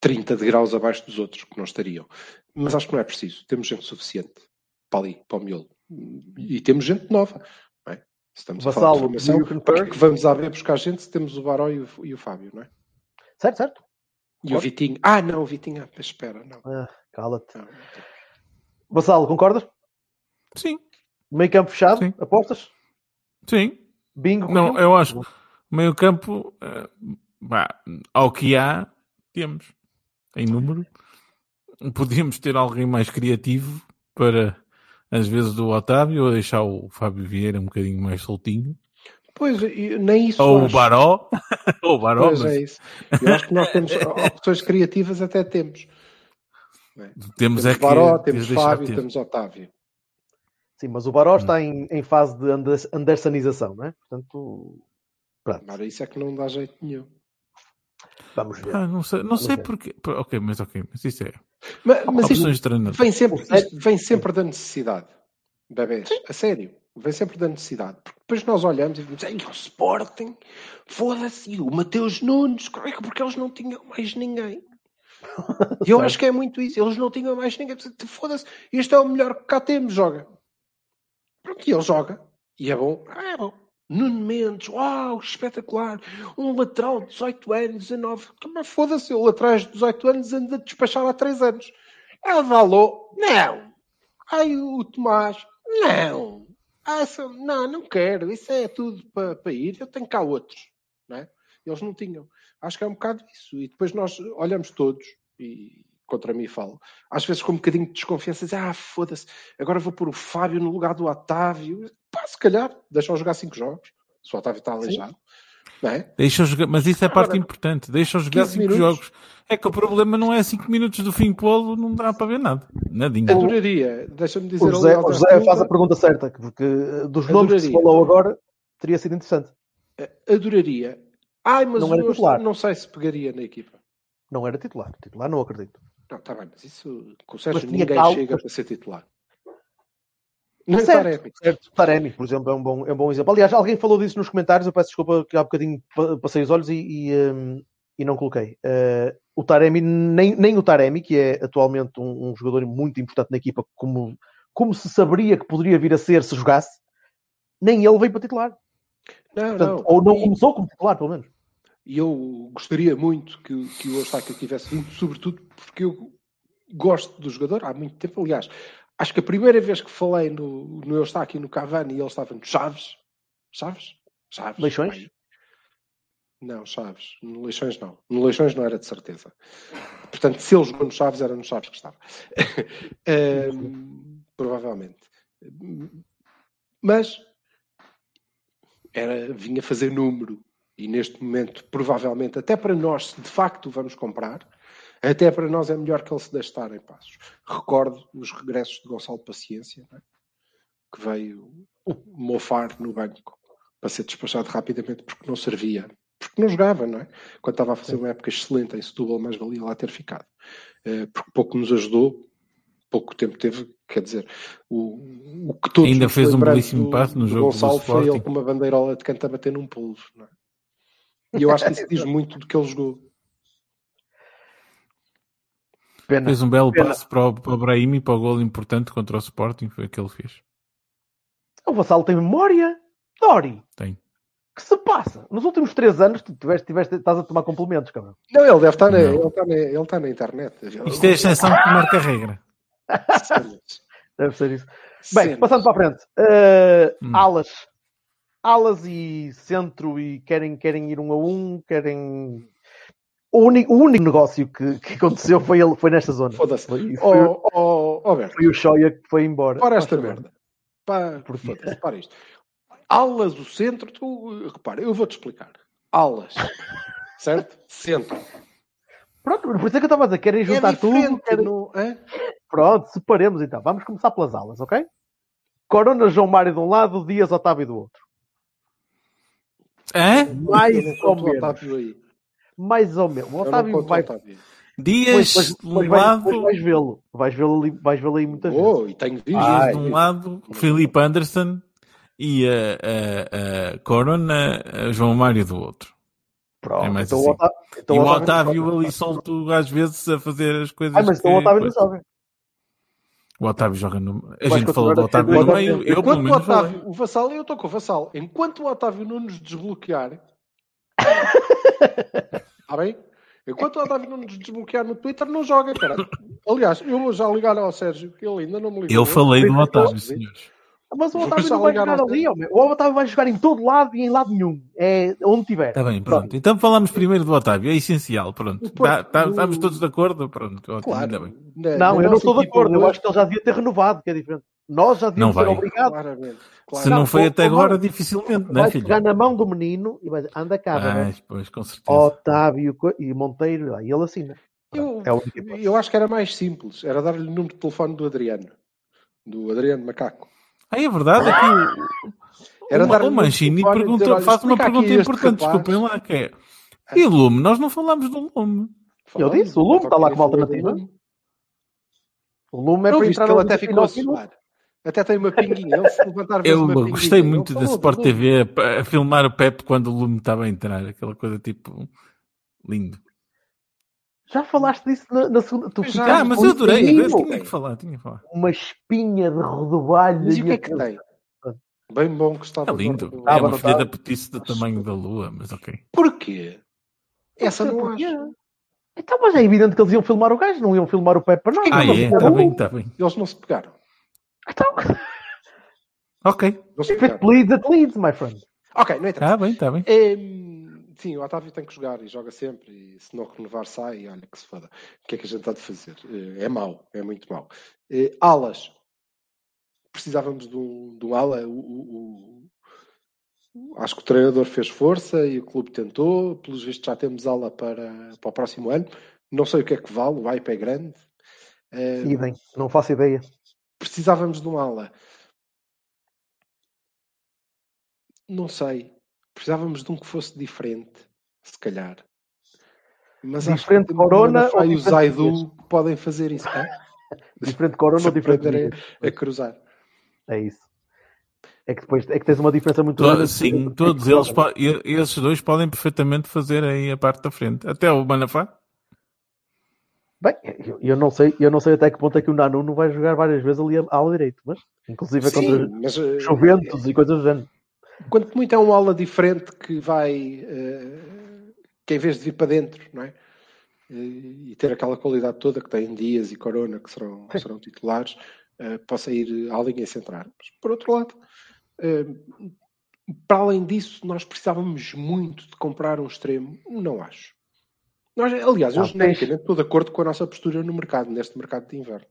30 de graus abaixo dos outros, que não estariam. Mas acho que não é preciso, temos gente suficiente para ali, para o miolo. E temos gente nova. Não é? Estamos Vassalo, a falar de formação, para que vamos a ver buscar gente se temos o Baró e o, e o Fábio, não é? Certo, certo. E o Vitinho. Ah, não, o Vitinho. Ah, espera, não. Ah, Cala-te. Vassalo, concordas? Sim. Meio campo fechado? Sim. Apostas? Sim. Bingo? Não, eu acho. Meio campo, uh, ao que há, temos. Em número. Podíamos ter alguém mais criativo para, às vezes, do Otávio, ou deixar o Fábio Vieira um bocadinho mais soltinho. Pois, nem isso. Ou acho. o Baró. Ou o Baró. Pois mas... é isso. Eu acho que nós temos opções criativas, até temos. É? Temos, temos é Baró, temos Fábio, ter. temos Otávio. Sim, mas o Baró hum. está em, em fase de andersonização, não é? Portanto, pronto. Agora isso é que não dá jeito nenhum. Vamos ver. Ah, não sei, não sei porque. Ok, mas ok, mas isso é. Mas, mas isto vem sempre, isto vem sempre da necessidade, bebês, a sério vem sempre da necessidade. Porque depois nós olhamos e dizemos, Ei, o Sporting, foda-se, o Mateus Nunes, porque eles não tinham mais ninguém. E eu acho que é muito isso. Eles não tinham mais ninguém. Foda-se, este é o melhor que cá temos, joga. Pronto, e ele joga. E é bom. Ah, é bom. Nuno Mendes, uau, espetacular. Um lateral de 18 anos, 19. Mas foda-se, ele atrás de 18 anos anda a despachar há 3 anos. É o Valor. Não. Ai, o Tomás. Não. Ah, essa- não, não quero. Isso é tudo para, para ir. Eu tenho cá outros. Não é? Eles não tinham. Acho que é um bocado isso. E depois nós olhamos todos, e contra mim falo, às vezes com um bocadinho de desconfiança, dizer, ah, foda-se, agora vou pôr o Fábio no lugar do Otávio. Pá, se calhar, deixa-o jogar cinco jogos. Se o Otávio está aleijado. É? Deixa jogar, mas isso é a parte Agora, importante. Deixa jogar 15 cinco minutos. jogos. É que o problema não é 5 minutos do fim polo, não dá para ver nada. Nadinha. Adoraria, deixa-me dizer O José, o Zé José faz a pergunta certa, porque eh, dos nomes que se Adoraria. falou agora, teria sido interessante. adoraria. Ai, mas Não era o titular. Não sei se pegaria na equipa. Não era titular. Titular não acredito. Não, está bem, mas isso com o Sérgio tinha ninguém cal- chega para ser titular. Nem o certo, Taremi. certo. Taremi, por exemplo, é um, bom, é um bom exemplo. Aliás, alguém falou disso nos comentários, eu peço desculpa que há bocadinho pa- passei os olhos e, e, hum, e não coloquei. Eh, o Taremi, nem, nem o Taremi, que é atualmente um, um jogador muito importante na equipa, como, como se saberia que poderia vir a ser se jogasse, nem ele veio para titular. Não, Portanto, não. ou não começou como titular, pelo menos. E eu gostaria muito que, que o Eustáquio tivesse vindo, sobretudo porque eu gosto do jogador há muito tempo. Aliás, acho que a primeira vez que falei no, no Eustáquio e no Cavani, ele estava no Chaves. Chaves? Chaves. Leixões? Não, Chaves. No Leixões não. No Leixões não era de certeza. Portanto, se ele jogou no Chaves, era no Chaves que estava. Ahm, provavelmente. Mas era, vinha fazer número. E neste momento, provavelmente, até para nós, se de facto o vamos comprar, até para nós é melhor que ele se deixe estar em passos. Recordo os regressos de Gonçalo Paciência, é? que veio mofar no banco para ser despachado rapidamente porque não servia. Porque não jogava, não é? Quando estava a fazer uma época excelente em Setúbal, mais valia lá ter ficado. Eh, Porque pouco nos ajudou, pouco tempo teve, quer dizer, o, o que todos Ainda fez um belíssimo do- passe no jogo do Gonçalo foi ele Sporting. com uma bandeirola de canto a bater num polvo, não é? E eu acho que isso diz muito do que ele jogou. Pena. Fez um belo Pena. passe para o, para o Brahim e para o gol importante contra o Sporting. Foi o que ele fez. O Vassalo tem memória. Dori, Tem. que se passa? Nos últimos três anos, tu tiveste, tiveste, estás a tomar complementos, cabrão. Não, ele deve estar na, ele está na, ele está na internet. Isto é a exceção que marca a regra. Deve ser isso. Bem, Cenas. passando para a frente. Uh, Hum. Alas. Alas e centro e querem, querem ir um a um, querem. O único, o único negócio que, que aconteceu foi, ele, foi nesta zona. Foda-se. Foi, foi, Oh, oh, oh, foi o Shoya que foi embora. para esta merda. Para, Por foda-se, para isto. Alas, o centro, tu, repara, eu vou-te explicar. Alas, certo? Centro. Pronto, por isso é que eu estava a dizer, querem juntar é tudo. Querem... não é? Pronto, separemos então. Vamos começar pelas alas, ok? Corona, João Mário de um lado, Dias, Otávio do outro. Hã? Mais ou menos. Otávio. Mais ou menos. O Otávio vai. Otávio. Dias de um vais, lado, depois vais vê-lo. Vais vê-lo ali, vais vê-lo aí muitas vezes. Oh, e tenho visto. Dias Ai. de um lado, Filipe Anderson e a, a, a Corona, a João Mário do outro. Pronto, É mais então assim. o Otávio, então e o Otávio joga. ali solto às vezes a fazer as coisas. Ah, mas então o Otávio não joga. O Otávio joga no. A Vais gente falou do Otávio no meio. Otávio. Eu, pelo Enquanto o menos, falei. Otávio, o Vassal, eu estou com o Vassal. Enquanto o Otávio não nos desbloquear. Está bem? Enquanto o Otávio não nos desbloquear no Twitter, não joga, cara. Aliás, eu vou já ligar ao Sérgio, que ele ainda não me ligou. Eu falei do Otávio, senhores. Mas o Otávio não vai jogar ali, homem. O Otávio vai jogar em todo lado e em lado nenhum. É onde tiver. Está bem, pronto. Então falamos primeiro do Otávio, é essencial, pronto. O Porto- Tá- tá- o- estamos todos de acordo? Pronto, Claro. bem. Não, eu não estou de acordo. Eu acho que ele já devia ter renovado, que é diferente. Nós já devíamos Não ser vai. obrigados. Claramente. Se claramente. não foi Não, até agora, dificilmente, não é, Vai filho? pegar na mão do menino e vai dizer, anda cá, Ah, pois, com certeza. Otávio e Monteiro, e ele assina. Eu, É eu acho que era mais simples. Era dar-lhe o número de telefone do Adriano. Do Adriano Macaco. Ah, é verdade, aqui o, Era o, dar-lhe o Mancini perguntou, faz uma pergunta importante, rapaz. desculpem lá, que é... E o Lume? Nós não falámos do Lume. Eu disse, o Lume está lá como Falou do alternativa. O Lume é para entrar que ele até ficou a suar. Até tem uma pinguinha. Ele se levantar vezes Eu uma gostei muito da Sport. TV a, a filmar o Pep quando o Lume estava a entrar, aquela coisa tipo... Lindo. Já falaste disso na, na segunda. Tu Já, Ah, mas eu adorei, um eu tinha que falar, tinha que falar. Uma espinha de rodobalho. Mas e o que é que tem? Bem bom que estava É lindo. Ah, É uma não filha da petice do tamanho da lua, mas ok. Porquê? Essa não Porquê? acho. Então, mas é evidente que eles iam filmar o gajo, não iam filmar o Pepe para nós. Ah, não, é? não, Está não. bem, está bem. Eles não se pegaram. Então, Ok. Não se if it bleeds, it leads, my friend. Ok, não interessa. Está bem, está bem. Hum, sim, o Otávio tem que jogar e joga sempre. E se não renovar, sai. E olha que se foda. O que é que a gente está de fazer? Eh, É mau, é muito mau. Eh, alas. Precisávamos de um, de um ala. O, o- o- acho que o treinador fez força e o clube tentou. Pelos vistos, já temos ala para, para o próximo ano. Não sei o que é que vale. O hype é grande. Eh, Idem, não faço ideia. precisávamos de um ala. Não sei. Precisávamos de um que fosse diferente, se calhar. Mas acho Diferente que Corona ou e o Zaidu podem fazer isso. Hã? Diferente Corona ou diferente Dias. a cruzar. É isso. É que depois é que tens uma diferença muito To- grande. Sim, todos eles, po- e- esses dois podem perfeitamente fazer aí a parte da frente. Até o Manafá. Bem, eu, eu não sei, eu não sei até que ponto é que o Nanu não vai jogar várias vezes ali a ala direito, mas inclusive é Sim, contra mas eh, Juventus e coisas do género. Quanto muito é um ala diferente que vai eh, que em vez de vir para dentro, não é? Eh, E ter aquela qualidade toda que tem Dias e Corona, que serão, serão titulares, eh, possa ir à linha central. Mas, por outro lado, eh, para além disso, nós precisávamos muito de comprar um extremo. Não acho. Nós, aliás, eu genericamente estou de acordo com a nossa postura no mercado, neste mercado de inverno.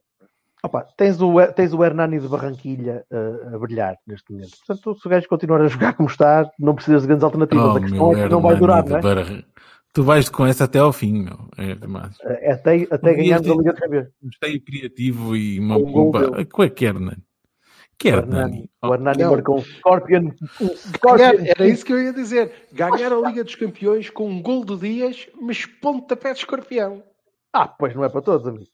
Opa, tens, o, tens o Hernani de Barranquilha uh, a brilhar neste momento. Portanto, se o gajo continuar a jogar como está, não precisas de grandes alternativas. Oh, a questão é que não vai durar, não é? Barra- Tu vais com essa até ao fim, meu. É demais. É Até, até Não ganharmos a Liga de Campeões. Gostei criativo e uma um bomba. Qual é que é, Hernani? Que O é, Hernani, o Hernani não. marcou um Scorpion. Um Ganhar, Scorpion. era isso que eu ia dizer. Ganhar a Liga dos Campeões com um gol do Dias, mas pontapé de escorpião. Ah, pois não é para todos, amigo.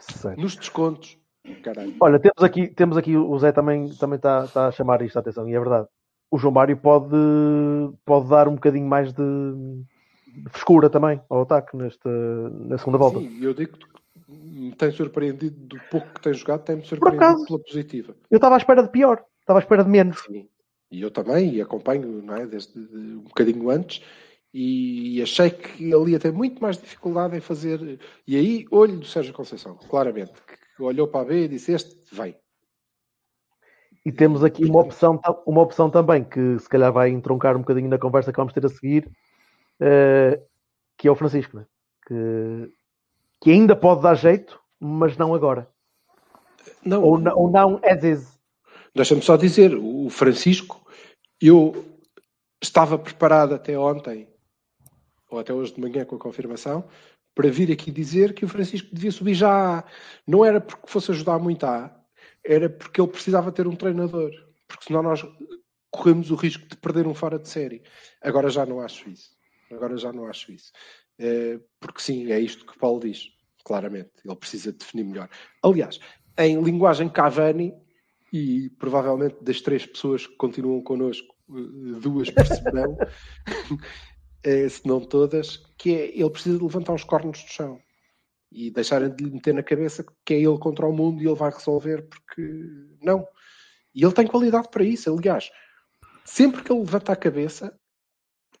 Sério. Nos descontos. Caralho. Olha, temos aqui, temos aqui o Zé também também está está a chamar isto a atenção, e é verdade. O João Mário pode, pode dar um bocadinho mais de, de frescura também ao ataque nesta, na segunda volta. Sim, eu digo que me tem surpreendido do pouco que tem jogado, tem-me surpreendido acaso. pela positiva. Eu estava à espera de pior, estava à espera de menos. Sim. E eu também, e acompanho não é, desde de- um bocadinho antes, e achei que ele ia ter muito mais dificuldade em fazer. E aí, olho do Sérgio Conceição, claramente, que olhou para a B e disse: Este vem. E temos aqui uma opção, uma opção também que se calhar vai entroncar um bocadinho na conversa que vamos ter a seguir, eh, que é o Francisco, né? que, que ainda pode dar jeito, mas não agora. Não, Ou, na- ou não as is. Deixa-me só dizer, o Francisco, eu estava preparado até ontem, ou até hoje de manhã com a confirmação, para vir aqui dizer que o Francisco devia subir já. Não era porque fosse ajudar muito a era porque ele precisava ter um treinador. Porque senão nós corremos o risco de perder um fora de série. Agora já não acho isso. Agora já não acho isso. Eh, Porque sim, é isto que Paulo diz, claramente. Ele precisa definir melhor. Aliás, em linguagem Cavani, e provavelmente das três pessoas que continuam connosco, eh, duas perceberão, se não todas, que é ele precisa de levantar os cornos do chão e deixarem de lhe meter na cabeça que é ele contra o mundo e ele vai resolver, porque não. E ele tem qualidade para isso, aliás. Sempre que ele levanta a cabeça,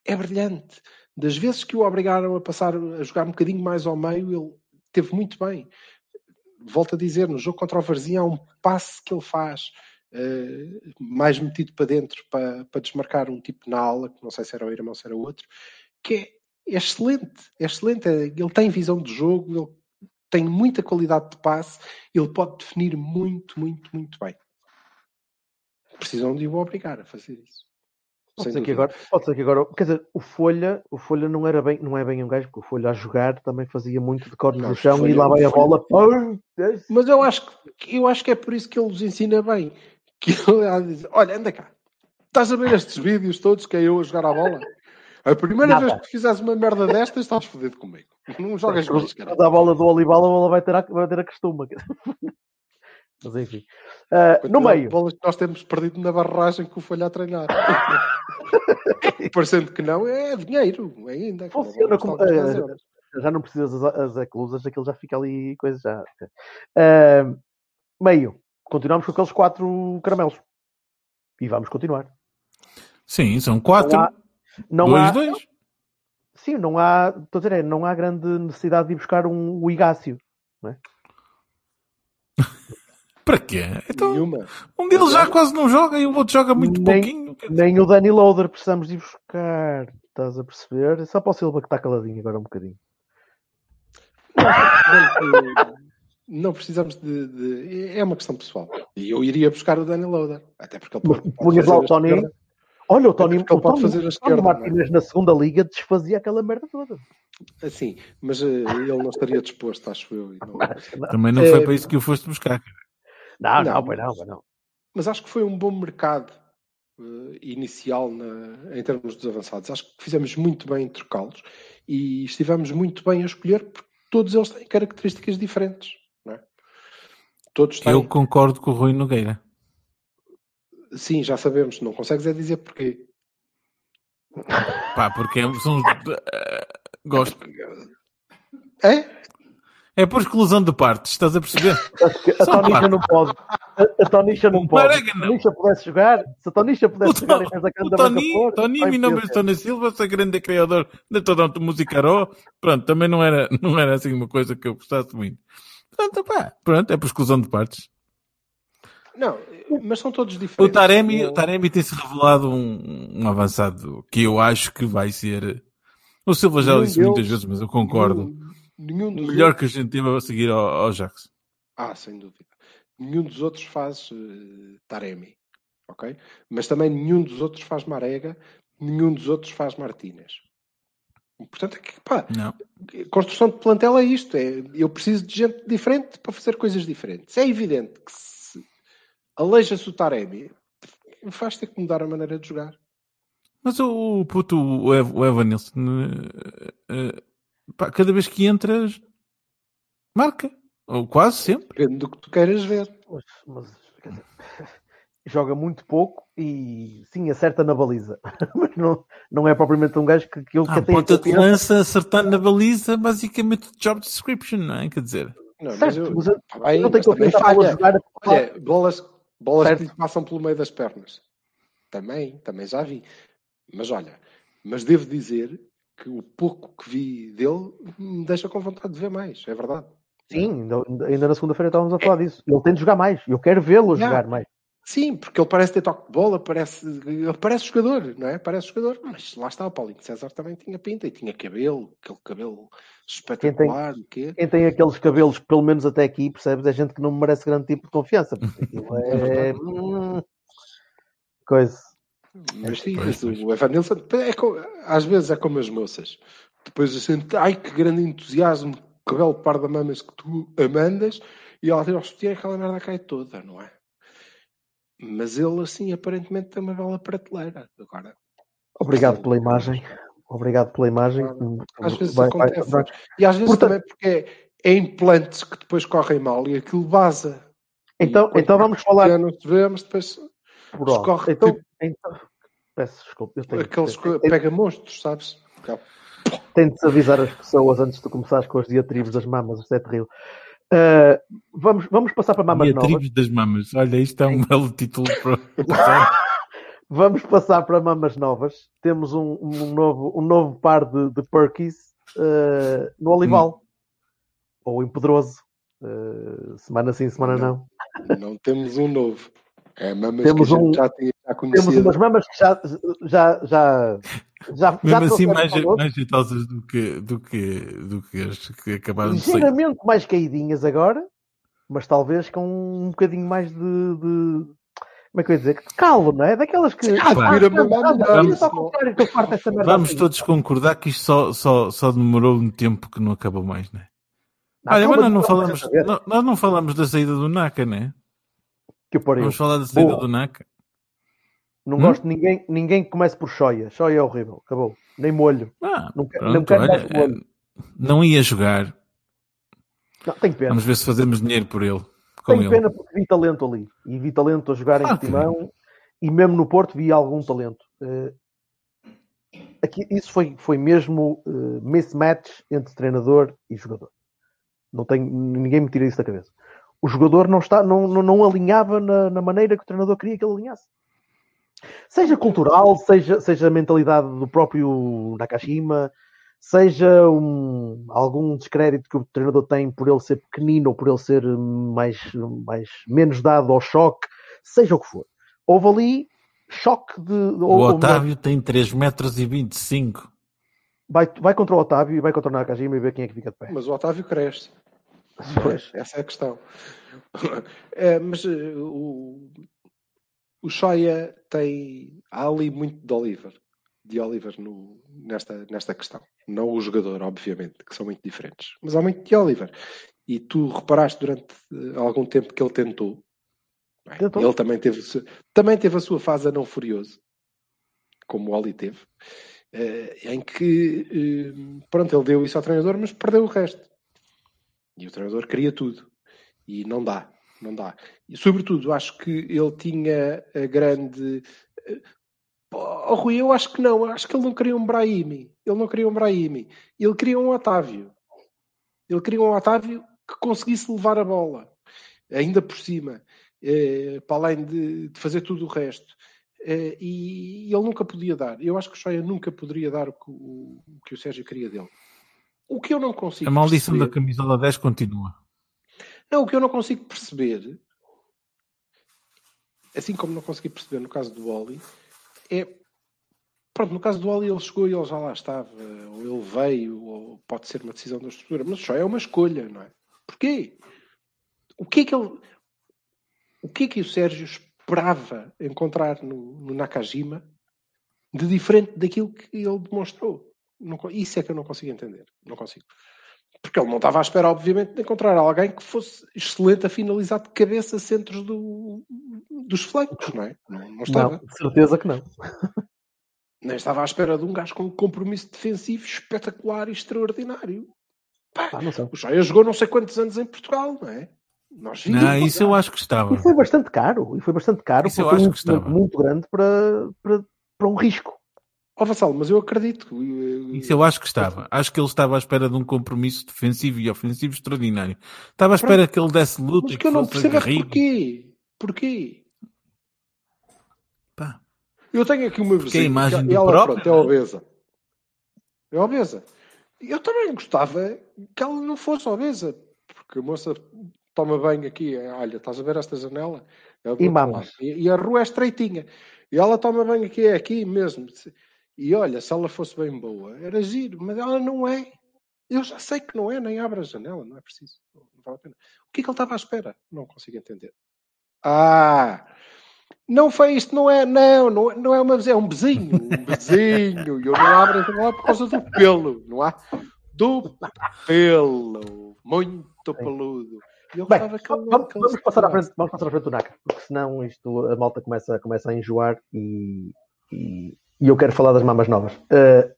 é brilhante. Das vezes que o obrigaram a passar a jogar um bocadinho mais ao meio, ele teve muito bem. Volto a dizer, no jogo contra o Varzim há um passe que ele faz eh, mais metido para dentro para, para desmarcar um tipo na ala, que não sei se era o irmão ou se era o outro, que é, é excelente, é excelente. Ele tem visão de jogo, ele tem muita qualidade de passe, ele pode definir muito, muito, muito bem. Precisam de o obrigar a fazer isso. Pode ser, que agora, pode ser que agora, quer dizer, o Folha, o Folha não era bem, não é bem um gajo, porque o Folha a jogar também fazia muito de corno no chão e lá vai a bola. é Mas eu acho que eu acho que é por isso que ele os ensina bem. Que ele dizer, olha, anda cá. Estás a ver estes vídeos todos que é eu a jogar a bola? A primeira Nada. vez que fizeres uma merda destas, estás fodido comigo. Não jogas mais, cara. Quando a bola do Olival, a bola vai ter a, vai ter a costuma. Mas enfim. Ah, no meio, Bolas que nós temos perdido na barragem que o Folha a treinar. Parecendo que não, é dinheiro ainda. funciona como. custa uns 10 euros. já não precisas as, as eclusas, aquilo já fica ali coisa já. Ah, meio, continuamos com aqueles quatro caramelos. E vamos continuar. Sim, são quatro. Não há- Não dois, há, dois. sim, não há, estou a dizer, é, não há grande necessidade de ir buscar um, o Igácio. Para quê? Então, Nenhuma. um deles já quase não joga e o outro joga muito Nem- pouquinho. Nem o Danny Loader precisamos de ir buscar. Estás a perceber? É só para o Silva que está caladinho agora um bocadinho. Não, precisamos de, de- É uma questão pessoal. E eu iria buscar o Danny Loader. Até porque ele Mas pode, pode punhas lá o Tony. esquerda. Olha, o Tony, o pode Tony, fazer a o Tony esquerda, é? Martínez na segunda liga desfazia aquela merda toda. Assim, mas eh, ele não estaria disposto, acho eu. e não- Também não É, foi para isso que o foste buscar. Não, não, Não, pois não, pois não. Mas acho que foi um bom mercado eh, inicial na- em termos dos avançados. Acho que fizemos muito bem em trocá-los e estivemos muito bem a escolher porque todos eles têm características diferentes. Não é? Todos têm. Eu concordo com o Rui Nogueira. Sim, já sabemos. Não consegues é dizer porquê. Pá, porque são. eh, gosto. É? É por exclusão de partes, estás a perceber? A Tonisha pá. não pode. A, a Tonisha não pode. Marega, Se a não. Tonisha pudesse jogar, se a Tonisha pudesse jogar em vez da O Canda Tony, Tony, meu nome é Tony Silva, sou grande criador de toda a música. Pronto, também não era, não era assim uma coisa que eu gostasse muito. Pronto, pá, pronto, é por exclusão de partes. Não, mas são todos O diferentes. Taremi, Não- o Taremi tem-se revelado um, um avançado que eu acho que vai ser. O Silva já disse muitas deles- vezes, mas eu concordo. Nenhum, nenhum O melhor outros- que a gente teve a seguir ao, ao Jackson. Ah, sem dúvida. Nenhum dos outros faz eh, Taremi, ok? Mas também nenhum dos outros faz Marega, nenhum dos outros faz Martínez. Portanto, é que, pá, Não. construção de plantel é isto. É, eu preciso de gente diferente para fazer coisas diferentes. É evidente que se aleija-se o Taremi, faz ter que mudar a maneira de jogar. Mas o, o puto, o, Ev, o Evan Nilsson, eh, eh, pá, cada vez que entras, marca. Ou quase sempre. Depende do que tu queiras ver. Mas, mas, quer dizer, joga muito pouco e sim, acerta na baliza. Mas não, não é propriamente um gajo que, que eu Ah, que ponta de lança, acertar na baliza, basicamente job description, não é? Quer dizer, Não, mas eu, mas eu bem, não tenho confiança para jogar. Olha, bolas, bolas Certo. que lhe passam pelo meio das pernas. Também, também já vi. Mas olha, mas devo dizer que o pouco que vi dele me deixa com vontade de ver mais, é verdade. Sim, ainda, ainda na segunda-feira estávamos a falar disso. Ele tem de jogar mais. Eu quero vê-lo jogar mais. Sim, porque ele parece ter toque de bola, parece, parece jogador, não é? Parece jogador, mas lá está, o Paulinho César também tinha pinta e tinha cabelo, aquele cabelo espetacular, o quê? Quem tem aqueles cabelos, pelo menos até aqui, percebes? É gente que não merece grande tipo de confiança. porque aquilo é. hum, coisa. Mas sim, Pois, mas pois. o Evan Nilsson, é às vezes é como as moças. Depois a gente, ai que grande entusiasmo, que belo par de mamas que tu a mandas, e ela tira ao sutiã e aquela merda cai toda, não é? Mas ele, assim, aparentemente tem uma bela prateleira. Agora, Obrigado pela imagem. Obrigado pela imagem. às vezes Vai- vai- acontece. vai- E às vezes Portanto- também porque é, é implantes que depois correm mal e aquilo vaza. Então, E quando então vamos falar Já vê, mas depois alto. escorre Então, tipo- então, peço desculpa. Eu tenho, aqueles que pega monstros, sabes? tenho de avisar as pessoas antes de começares com as diatribes das mamas. Isto é terrível. Uh, vamos, vamos passar para mamas e a novas. tribos das mamas. Olha, isto é um belo título para. Vamos passar para mamas novas. Temos um, um novo, um novo par de, de Perkies uh, no Olival. Ou em Pedroso. Uh, semana sim, semana não. Não temos um novo. É mamas Temos que a gente um- já tinha já Temos conhecido. umas mamas que já, já, já, já, já Mesmo assim, trouxeram mais, mais jeitosas do que, do que, do que as que acabaram de sair. ligeiramente mais caidinhas agora, mas talvez com um bocadinho mais de, de- como é que eu ia dizer? De não é? Daquelas que. Ah, só vamos- que Vamos assim. todos concordar que isto só, só, só demorou um tempo que não acabou mais, não é? Não, Olha, calma, mas nós não falamos, nós não falamos da saída do Naka, né? Que eu pariu. Vamos falar da saída Boa. do Naka. Não Hum? gosto de ninguém, ninguém que comece por choia. Choia é horrível. Acabou. Nem molho. Ah, Não quero- pronto, não quero olha, molho. eh, não ia jogar. Não, tenho pena. Vamos ver se fazemos dinheiro por ele. Com Tenho ele. pena porque vi talento ali. E vi talento a jogar em Claro que Portimão. E mesmo no Porto vi algum talento. Eh, aqui, isso foi, foi mesmo eh, mismatch entre treinador e jogador. Não tenho, ninguém me tira isso da cabeça. O jogador não, está, não, não, não alinhava na, na maneira que o treinador queria que ele alinhasse. Seja cultural, seja, seja a mentalidade do próprio Nakashima, seja um, algum descrédito que o treinador tem por ele ser pequenino ou por ele ser mais, mais menos dado ao choque, seja o que for. Houve ali choque de. O ou, Otávio ou tem 3 metros e 25. Vai, vai contra o Otávio e vai contra o Nakajima e ver quem é que fica de pé. Mas o Otávio cresce. Pois. Essa é a questão. É, mas uh, o, o Shoya tem. Há ali muito de Oliver. De Oliver no, nesta, nesta questão. Não o jogador, obviamente, que são muito diferentes. Mas há muito de Oliver. E tu reparaste durante uh, algum tempo que ele tentou. tentou. Ele também teve, também teve a sua fase a não furioso. Como o Oli teve. Uh, em que, pronto, ele deu isso ao treinador, mas perdeu o resto. E o treinador queria tudo. E não dá, não dá. E sobretudo, acho que ele tinha a grande. Oh, Rui, eu acho que não. Acho que ele não queria um Brahimi. Ele não queria um Brahimi. Ele queria um Otávio. Ele queria um Otávio que conseguisse levar a bola. Ainda por cima. Eh, para além de, de, fazer tudo o resto. Eh, e, e, ele nunca podia dar. Eu acho que o Shoya nunca poderia dar o que o, o que o Sérgio queria dele. O que eu não consigo A maldição perceber... da camisola 10 continua. Não, o que eu não consigo perceber, assim como não consegui perceber no caso do Oli, é. Pronto, no caso do Oli ele chegou e ele já lá estava, ou ele veio, ou pode ser uma decisão da estrutura, mas só é uma escolha, não é? Porquê? O que é que ele. O que é que o Sérgio esperava encontrar no, no Nakajima de diferente daquilo que ele demonstrou? Não, isso é que eu não consigo entender. Não consigo. Porque ele não estava à espera, obviamente, de encontrar alguém que fosse excelente a finalizar de cabeça centros do, dos flancos, não é? Não, não estava. Não, certeza que não. Nem estava à espera de um gajo com um compromisso defensivo espetacular e extraordinário. Pá, ah, o Joia jogou não sei quantos anos em Portugal, não é? Nós não, isso eu acho que estava. E foi bastante caro. E foi bastante caro. Isso eu acho que estava. muito grande para, para, para um risco. Ó oh, Vassal, mas eu acredito. Isso eu acho que estava. Acho que ele estava à espera de um compromisso defensivo e ofensivo extraordinário. Estava à espera Pronto. que ele desse luta mas e que, que eu não percebo é porquê. Porquê? Pá. Eu tenho aqui uma vizinha. a imagem que ela, próprio, pronto, é obesa. É obesa. Eu também gostava que ela não fosse obesa. Porque a moça toma banho aqui. Olha, estás a ver esta janela? É e mamas. E, e a rua é estreitinha. E ela toma banho aqui, é aqui mesmo. E olha, se ela fosse bem boa, era giro, mas ela não é. Eu já sei que não é, nem abre a janela, não é preciso. Não vale a pena. O que é que ele estava à espera? Não consigo entender. Ah! Não foi isto, não é, não, não, não é uma é um bezinho, um bezinho, e eu não abro a janela por causa do pelo, não há? Do pelo, muito peludo. Bem, vamos, vamos, passar à frente, vamos passar à frente do Naka, porque senão isto, a malta começa, começa a enjoar e, e e eu quero falar das mamas novas. Uh,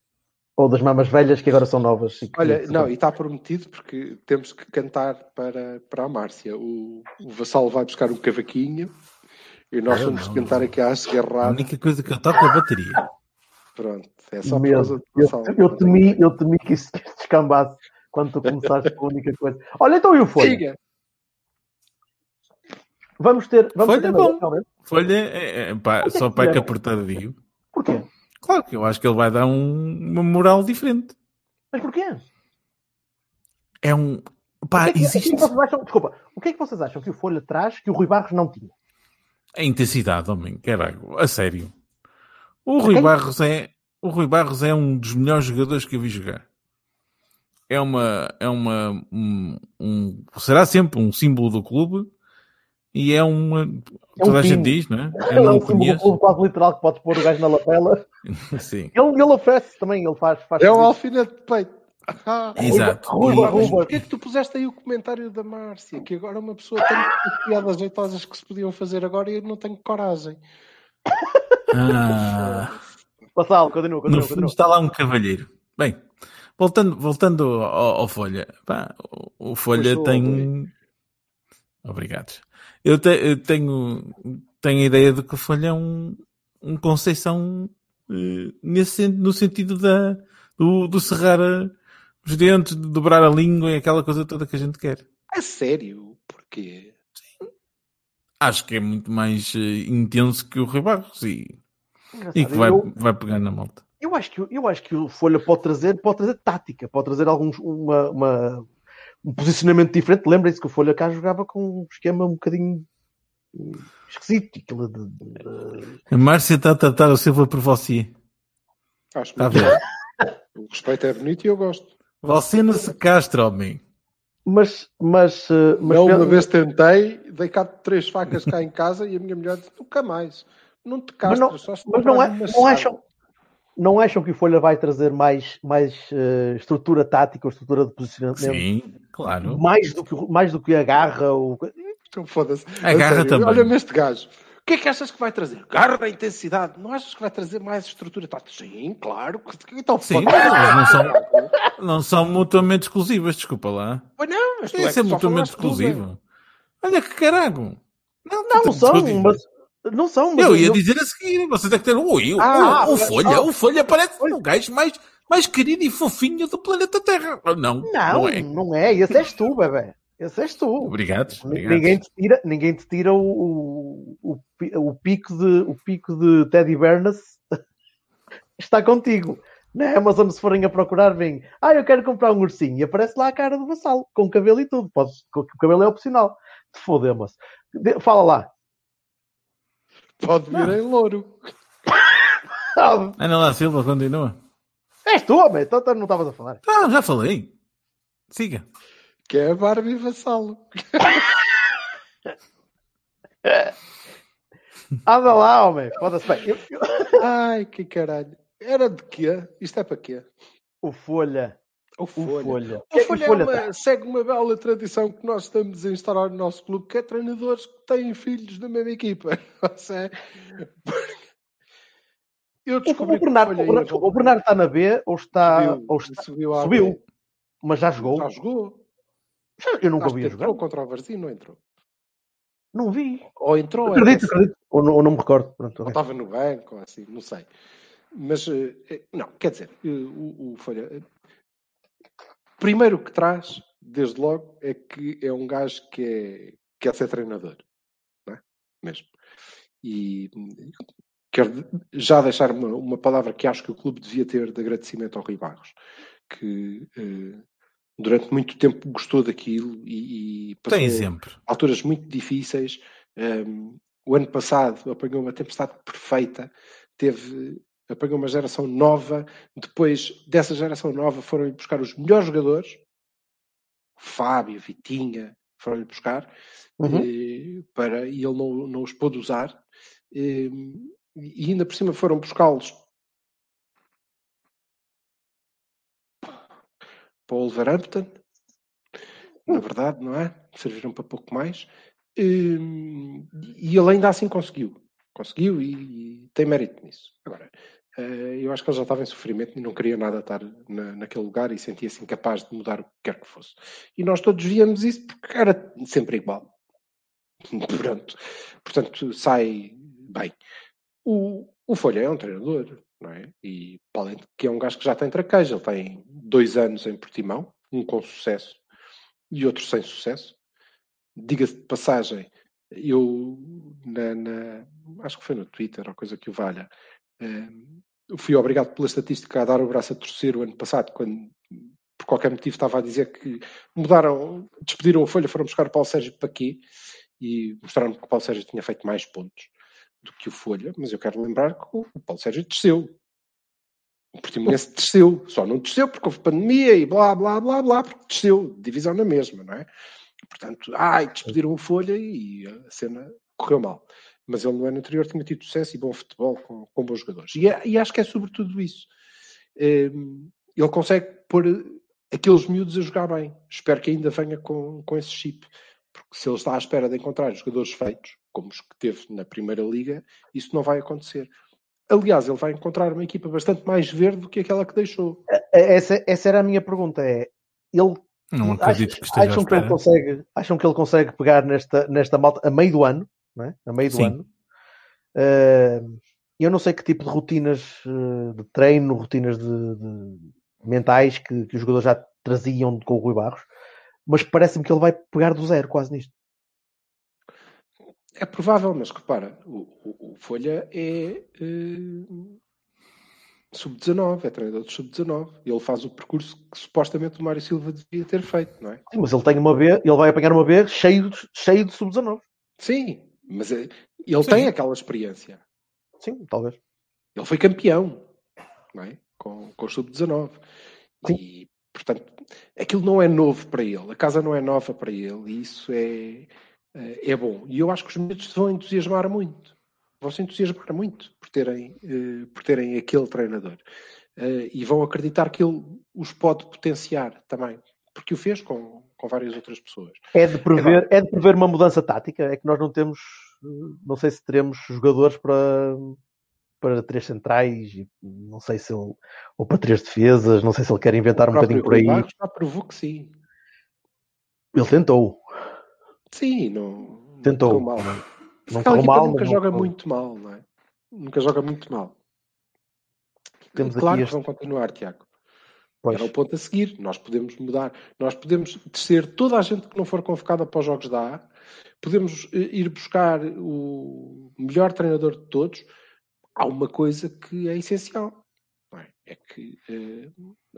ou das mamas velhas que agora são novas. Olha, não, e está prometido porque temos que cantar para, para a Márcia. O, o Vassalo vai buscar um cavaquinho e nós vamos não, cantar aqui às garradas. A única coisa que eu toco é a bateria. Pronto, é só por causa do Vassalo. Eu, eu, temi, eu temi que isso descambasse quando tu começaste com a única coisa. Olha, então e o Folha? Siga. Vamos ter. Vamos Folha ter é bom. Folha é, é, pá, só para que apertadinho. Porquê? Claro que eu acho que ele vai dar um, uma moral diferente. Mas porquê? É um. Pá, o que é que, existe. O que é que vocês acham, desculpa, o que é que vocês acham que o Folha traz que o Rui Barros não tinha? A intensidade, homem, caralho, a sério. O Rui Barros é. O Rui Barros é um dos melhores jogadores que eu vi jogar. É uma. É uma. Um, um, será sempre um símbolo do clube e é uma. É toda um a gente diz, não é? Eu não é um conheço. quase literal que podes pôr o gajo na lapela. Sim. Ele, ele oferece também, ele faz. faz é um alfinete de peito. Ah, Exato. Ruba, Ruba. Porquê é que tu puseste aí o comentário da Márcia? Que agora uma pessoa tem piadas jeitosas que se podiam fazer agora e eu não tenho coragem. Ah. Passal, continua, continua, no fundo está lá um cavalheiro. Bem, voltando, voltando ao, ao Folha. Pá, o, o Folha tem. Obrigado. Eu, te, eu, tenho, tenho a ideia de que o Folha é um, um Conceição uh, nesse, no sentido da, do, do cerrar a, os dentes, de dobrar a língua e aquela coisa toda que a gente quer. É sério? Porquê? Sim. Acho que é muito mais uh, intenso que o Rui Barros e, e que vai, eu, vai pegar na malta. Eu acho que, eu acho que o Folha pode trazer, pode trazer tática, pode trazer alguns, uma, uma- um posicionamento diferente. Lembrem-se que o Folha cá jogava com um esquema um bocadinho esquisito. aquilo de- de- de- A Márcia está a tratar o Silva por você. Acho Está muito bem. O respeito é bonito e eu gosto. Você não se castra, homem. Mas, mas, eh, mas Eu uma vez tentei, dei cá três facas cá em casa e a minha mulher disse: nunca mais. Não te Mas castras, não- só se mas não, é, não chave." acham, não acham que o Folha vai trazer mais, mais eh, estrutura tática ou estrutura de posicionamento? Sim, claro. Mais do que, o- mais do que a garra ou... Então, foda-se. A garra sério, também. Olha-me este gajo. O que é que achas que vai trazer? Garra, intensidade. Não achas que vai trazer mais estrutura tática? Sim, claro. Então, Sim, foda-se. mas não são, não são mutuamente exclusivas, desculpa lá. Pois não, é Isso é que só mutuamente tudo, exclusivo. Olha que carago. Não, não são, mas... Não são, mas Eu ia dizer a seguir, você tem que ter o, Ah, o, o mas- Folha, ah. o Folha parece o gajo mais, mais querido e fofinho do planeta Terra. Não, Não, não é. não é. Esse és tu, bebê. Esse és tu. Obrigado. obrigado. Ninguém te tira, ninguém te tira o, o, o, pi- o pico de, o pico de Teddy Bernas está contigo. Na Amazon, se forem a procurar, vem. Ah, eu quero comprar um ursinho. E aparece lá a cara do vassalo, com cabelo e tudo. Podes, o cabelo é opcional. Fodemos. De- Fala lá. Pode vir em louro. Ana lá, Silva, continua. és tu, homem. Então então não estavas a falar. Ah, já falei. Siga. Que é a Barbie Vassalo. Anda lá, homem. Foda-se bem. Eu- eu- Ai, que caralho. Era de quê? Isto é para quê? O Folha. O O Folha. Folha. O que é que Folha, é uma- segue uma bela tradição que nós estamos a instaurar no nosso clube, que é treinadores que têm filhos da mesma equipa. Não sei. Eu O, descobri o, Bernardo, o, o Folha Bernardo, o Bernardo está na B ou está. Subiu, ou está subiu, à subiu, mas já jogou. Já jogou. Eu nunca Acho vi a jogar. entrou contra o Varzim, não entrou. Não vi. Ou entrou, é Acredito, acredito. Ou não, ou não me recordo. Pronto, Ou estava no banco, ou assim, não sei. Mas, eh, eh, não, quer dizer, eh, o, o Folha. Primeiro que traz, desde logo, é que é um gajo que é, quer ser treinador. Não é? Mesmo. E quero já deixar uma, uma palavra que acho que o clube devia ter de agradecimento ao Rui Barros, que eh, durante muito tempo gostou daquilo e, e passou Tem sempre. alturas muito difíceis. Um, o ano passado apanhou uma tempestade perfeita, teve, apanhou uma geração nova. Depois dessa geração nova foram-lhe buscar os melhores jogadores, Fábio, Vitinha, foram-lhe buscar, Uhum. eh, para, e ele não, não os pôde usar. Eh, e ainda por cima foram buscá-los para o Wolverhampton, na verdade, não é? Serviram para pouco mais. Hum, E ele ainda assim conseguiu. Conseguiu e, e tem mérito nisso. Agora, eu acho que ele já estava em sofrimento e não queria nada estar na, naquele lugar e sentia-se incapaz de mudar o que quer que fosse. E nós todos víamos isso porque era sempre igual. Pronto. Portanto, sai bem. O, o Folha é um treinador, não é? E para além de que é um gajo que já tem traquejo, ele tem dois anos em Portimão, um com sucesso e outro sem sucesso. Diga-se de passagem, eu na, na- acho que foi no Twitter ou coisa que o valha, eh, fui obrigado pela estatística a dar o braço a torcer o ano passado, quando por qualquer motivo estava a dizer que mudaram, despediram a Folha, foram buscar o Paulo Sérgio para quê? E mostraram que o Paulo Sérgio tinha feito mais pontos do que o Folha, mas eu quero lembrar que o Paulo Sérgio desceu. O Portimonense desceu, só não desceu porque houve pandemia e blá blá blá blá, porque desceu, divisão na mesma, não é? Portanto, ai, despediram o Folha e a cena correu mal. Mas ele no ano anterior tinha tido sucesso e bom futebol com, com bons jogadores. E, é- e acho que é sobretudo isso. Hum, Ele consegue pôr aqueles miúdos a jogar bem. Espero que ainda venha com, com esse chip. Porque se ele está à espera de encontrar jogadores feitos, como os que teve na Primeira Liga, isso não vai acontecer. Aliás, ele vai encontrar uma equipa bastante mais verde do que aquela que deixou. Essa, essa era a minha pergunta. É, ele Não acredito Acham- que esteja acham que ele consegue acham que ele consegue pegar nesta, nesta malta a meio do ano, é? A meio do Sim. ano. Eh, eu não sei que tipo de rotinas eh, de treino, rotinas de, de mentais que, que os jogadores já traziam com o Rui Barros, mas parece-me que ele vai pegar do zero quase nisto. É provável, mas repara, o, o- o Folha é. eh, Sub-19, é treinador de sub-19. Ele faz o percurso que supostamente o Mário Silva devia ter feito, não é? Sim, mas ele tem uma B, ele vai apanhar uma B cheio, de- cheio de sub-19. Sim, mas é- ele tem aquela experiência. Sim, talvez. Ele foi campeão, não é? Com, com o sub-19. Sim. E, portanto, aquilo não é novo para ele. A casa não é nova para ele. E isso é, é é bom. E eu acho que os miúdos se vão entusiasmar muito. Vão se entusiasmar muito por terem, eh, por terem aquele treinador. Eh, e vão acreditar que ele os pode potenciar também. Porque o fez com, com várias outras pessoas. É de, prever, é de prever uma mudança tática. É que nós não temos, não sei se teremos jogadores para, para três centrais, não sei se ele, ou para três defesas, não sei se ele quer inventar um O próprio bocadinho por aí. Barros já provou que sim. Ele tentou, Sim, não, tentou. não mal. Não correu mal, nunca não joga correu. muito mal, não é? Nunca joga muito mal. Temos claro aqui que este- vão continuar, Tiago. Pois. Era o ponto a seguir. Nós podemos mudar. Nós podemos descer toda a gente que não for convocada para os jogos da A. Podemos eh, ir buscar o melhor treinador de todos. Há uma coisa que é essencial. É, É que eh,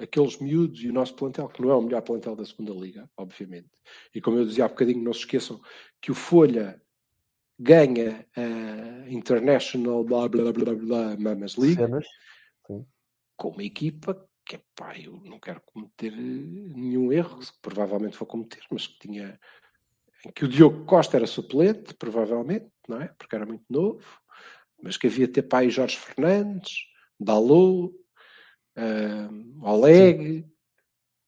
aqueles miúdos e o nosso plantel, que não é o melhor plantel da segunda Liga, obviamente. E como eu dizia há bocadinho, não se esqueçam que o Folha ganha a International blá blá blá blá Mamas League cenas. com uma equipa que, pá, eu não quero cometer eh, nenhum erro, que provavelmente vou cometer, mas que tinha em que o Diogo Costa era suplente, provavelmente, não é? Porque era muito novo, mas que havia ter pai Jorge Fernandes, Dalot, uh, Oleg,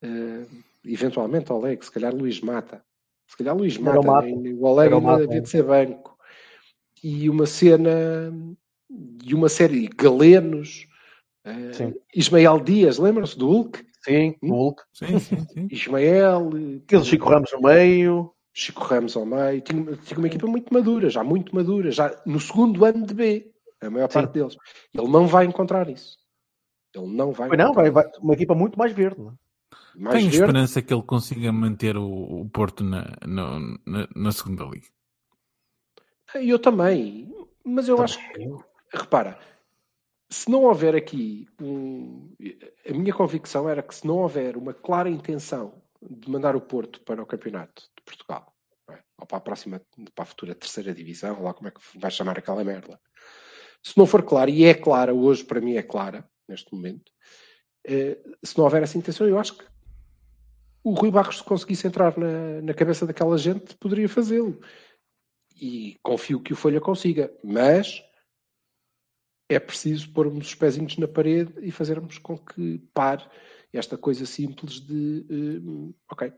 eh, eventualmente Oleg, se calhar Luís Mata. Se calhar Luís Mata, Mata. nem- o Oleg ainda havia é. de ser banco. E uma cena, e uma série de galenos, eh, Sim. Ismael Dias, lembram-se do Hulk? Sim, Hum? Hulk. Sim, sim, sim. Ismael, Aquele Chico Ramos no meio. Chico Ramos ao meio, tinha, tinha uma equipa muito madura, já muito madura, já no segundo ano de B, a maior Sim. parte deles. Ele não vai encontrar isso. Ele não vai Pois não, vai, encontrar vai, uma equipa muito mais verde. Não é? mais Tenho verde. esperança que ele consiga manter o, o Porto na, na, na, na segunda liga. Eu também, mas eu acho que, repara, se não houver aqui um, a minha convicção era que se não houver uma clara intenção de mandar o Porto para o campeonato de Portugal, é? ou para a próxima, para a futura terceira divisão, lá como é que vai chamar aquela merda. Se não for claro, e é clara hoje, para mim é clara, neste momento, eh, se não houver essa intenção, eu acho que o Rui Barros, se conseguisse entrar na, na cabeça daquela gente, poderia fazê-lo. E confio que o Folha consiga. Mas é preciso pormos os pezinhos na parede e fazermos com que pare esta coisa simples de eh, ok,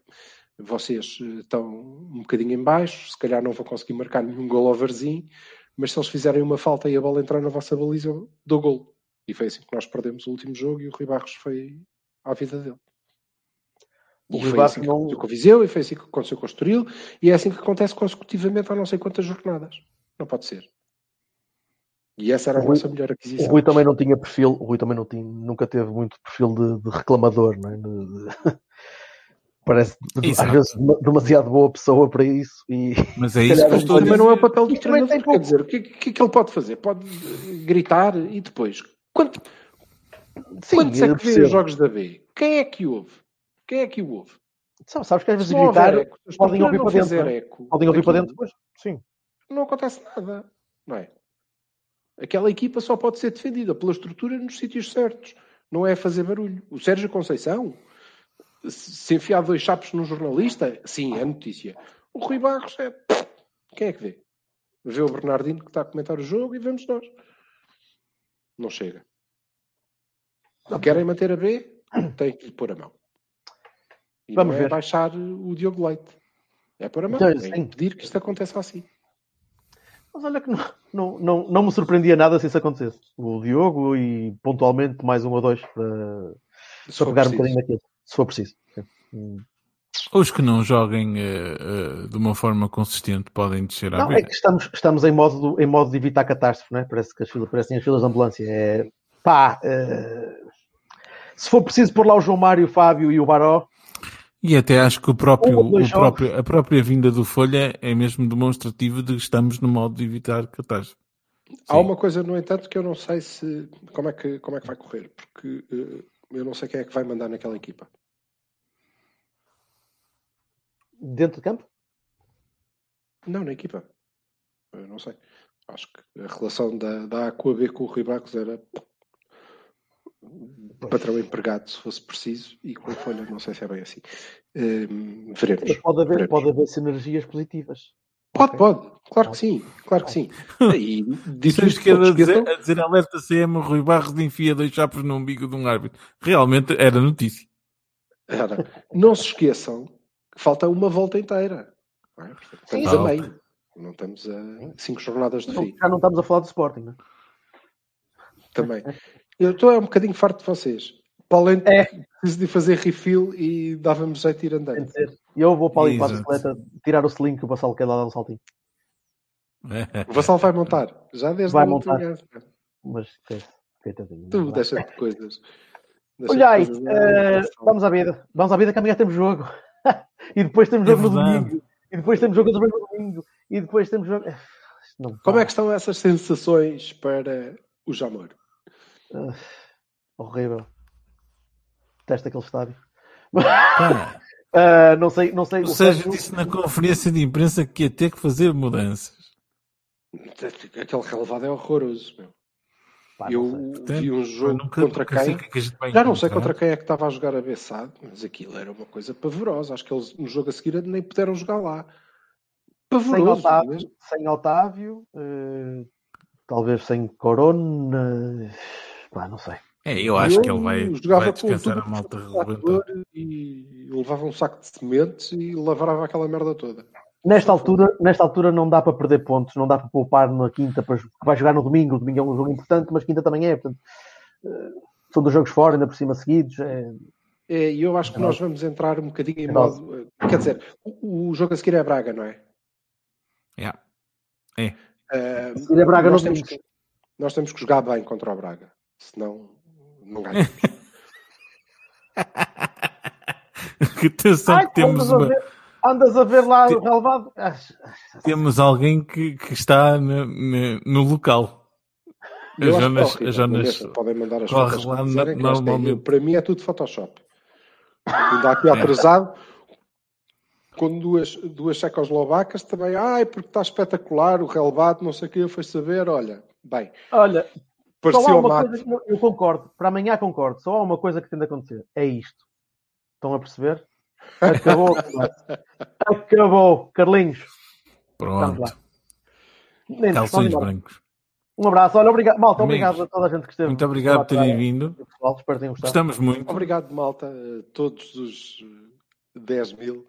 vocês eh, estão um bocadinho em baixo, se calhar não vão conseguir marcar nenhum gol ao Varzim, mas se eles fizerem uma falta e a bola entrar na vossa baliza, eu dou gol. E foi assim que nós perdemos o último jogo e o Rui Barros foi à vida dele. O E Rui foi Barros assim que não- aconteceu com o Viseu, e foi assim que aconteceu com o Estoril, e é assim que acontece consecutivamente há não sei quantas jornadas. Não pode ser. E essa era a O Rui- nossa melhor O aquisição. Rui também não tinha perfil, o Rui também não tinha, nunca teve muito perfil de, de reclamador, não é? De- de- Parece de- às vezes dema- demasiado boa pessoa para isso e Mas é isso que eu não estou é o papel do treinador. tem Quer dizer, o que, o que é que ele pode fazer? Pode gritar e depois. Quanto, sim, quantos é que vê os jogos da B? Quem é que ouve? Quem é que o ouve? Sabe- Sabes que às vezes gritar eco, se a podem ouvir para dentro, é? eco podem ouvir para dentro depois. Sim. não acontece nada, não é? Aquela equipa só pode ser defendida pela estrutura nos sítios certos, não é fazer barulho. O Sérgio Conceição, se enfiar dois chapos num jornalista, sim, é notícia. O Rui Barros é. Quem é que vê? Vê o Bernardino que está a comentar o jogo e vemos nós. Não chega. Querem manter a B? Tem que lhe pôr a mão. E Vamos não é ver. baixar o Diogo Leite. É pôr a mão. Então, é impedir que isto aconteça assim. Mas olha que não, não, não, não me surpreendia nada se isso acontecesse. O Diogo e pontualmente mais um ou dois para, para pegar um preciso. bocadinho naquilo, se for preciso. Sim. Hum. Os que não joguem eh, eh, de uma forma consistente podem descer à Não, B. é que estamos, estamos em, modo, em modo de evitar catástrofe, não é? Parece que as filas, parecem as filas de ambulância. É, pá, eh, se for preciso pôr lá o João Mário, o Fábio e o Baró, E até acho que o próprio, o próprio, a própria vinda do Folha é mesmo demonstrativo de que estamos no modo de evitar catástrofe. Há uma coisa, no entanto, que eu não sei se como é que, como é que vai correr, porque uh, eu não sei quem é que vai mandar naquela equipa. Dentro de campo? Não, na equipa. Eu não sei. Acho que a relação da, da A com a B com o Rui era patrão empregado, se fosse preciso, e com a Folha, não sei se é bem assim. Um, veremos. Pode haver, veremos. pode haver sinergias positivas. Pode, pode. Claro que sim. Claro que sim. E dito isto que era a dizer, a dizer alerta CM, Rui Barros enfia dois chapos no umbigo de um árbitro. Realmente era notícia. Era. Não se esqueçam que falta uma volta inteira. Não é? Estamos Sim. a meio. Não estamos a cinco jornadas de fim. Já não estamos a falar do Sporting, não é? Também. Eu estou é um bocadinho farto de vocês. Para além de É. preciso de fazer refill e dava-me jeito de ir andando. E eu vou para ali para a bicicleta tirar o selinho que o Vassalo quer lá dar um saltinho. O Vassal vai montar. Já desde Vai a montar. Mas, que- coitadinho. Tu não dá. deixa de coisas. Deixa Olha aí, de coisas. eh, vamos à vida. Vamos à vida que amanhã temos jogo. e depois temos É jogo no verdade. domingo. E depois temos jogo também no domingo. E depois temos jogo. Como é que estão essas sensações para o Jamor? Ah, horrível. Detesto aquele estádio. Ah, não sei, não sei. ou o seja, Sérgio- disse na conferência de imprensa que ia ter que fazer mudanças. Aquele relevado é horroroso. Meu. Pá, Eu. Portanto, vi um jogo nunca, contra quem. que é Já não sei encontrar. contra quem é que estava a jogar a Bessade, mas aquilo era uma coisa pavorosa. Acho que eles no jogo a seguir nem puderam jogar lá. Sem Pavoroso. Otávio, mesmo. sem Otávio eh, talvez sem Corona. Pá, não sei. É, eu acho que Eu ele vai, jogava vai descansar a malta que E levava um saco de sementes e lavrava aquela merda toda. Nesta altura, nesta altura não dá para perder pontos, não dá para poupar na quinta, para, que vai jogar no domingo. O domingo é um jogo importante, mas quinta também é. Portanto, eh, são dois jogos fora, ainda por cima seguidos. É, É, E eu acho que nós vamos entrar um bocadinho em É modo. Quer dizer, o, o jogo a seguir é Braga, não é? Yeah. Ah, seguir é Braga nós, temos que, nós temos que jogar bem contra o Braga. Senão não ganhamos. Que atenção Ai, que temos, andas, a uma- ver, andas a ver lá Te- o relevado. Temos alguém que, que está na- na- no local. Eu As Jonas, as Jonas podem mandar as corre fotos lá no- é- normalmente. para mim é tudo Photoshop. Ainda aqui atrasado, com duas, duas checoslovacas também, ai, porque está espetacular, o relevado, não sei o que, eu fui saber, olha, bem, Olha, só há parecia o uma que eu- concordo. Para amanhã concordo. Só há uma coisa que tem de acontecer. É isto. Estão a perceber? Acabou. Acabou. Carlinhos. Pronto. Calções brancos. Um abraço. Olha, obrigado. Malta, Amigos, obrigado a toda a gente que esteve. Muito obrigado por terem vindo. Pessoal, espero que tenham gostado. Gostamos muito. Obrigado, malta, a todos os eh, 10 mil.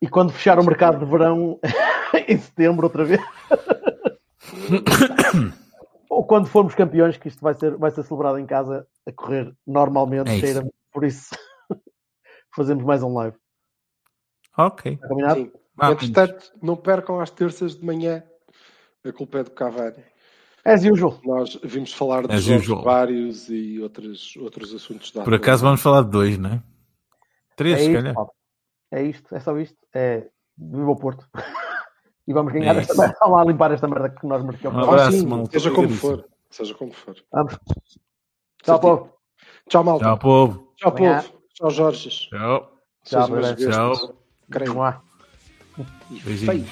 E quando fechar o mercado de verão em setembro, outra vez. Ou quando formos campeões, que isto vai ser, vai ser celebrado em casa a correr normalmente, É isso. por isso fazemos mais um live. Ok. Está combinado? Sim. Entretanto, não percam às terças de manhã, a culpa é do Cavani. As usual. Nós vimos falar de jogos vários e outros, outros assuntos da Por acaso vamos falar de dois, não é? Três, É se isto, calhar. é isto, é só isto. É viva o Porto. e vamos ganhar É esta merda. Vamos lá limpar esta merda que nós marcamos. Um Ah, abraço, sim, malta. seja como for. Seja como for. Vamos. Tchau, povo. Tchau, malta. Tchau, povo. Tchau, povo. Tchau, Jorge. Tchau. Tchau. Tchau. Creio. E feios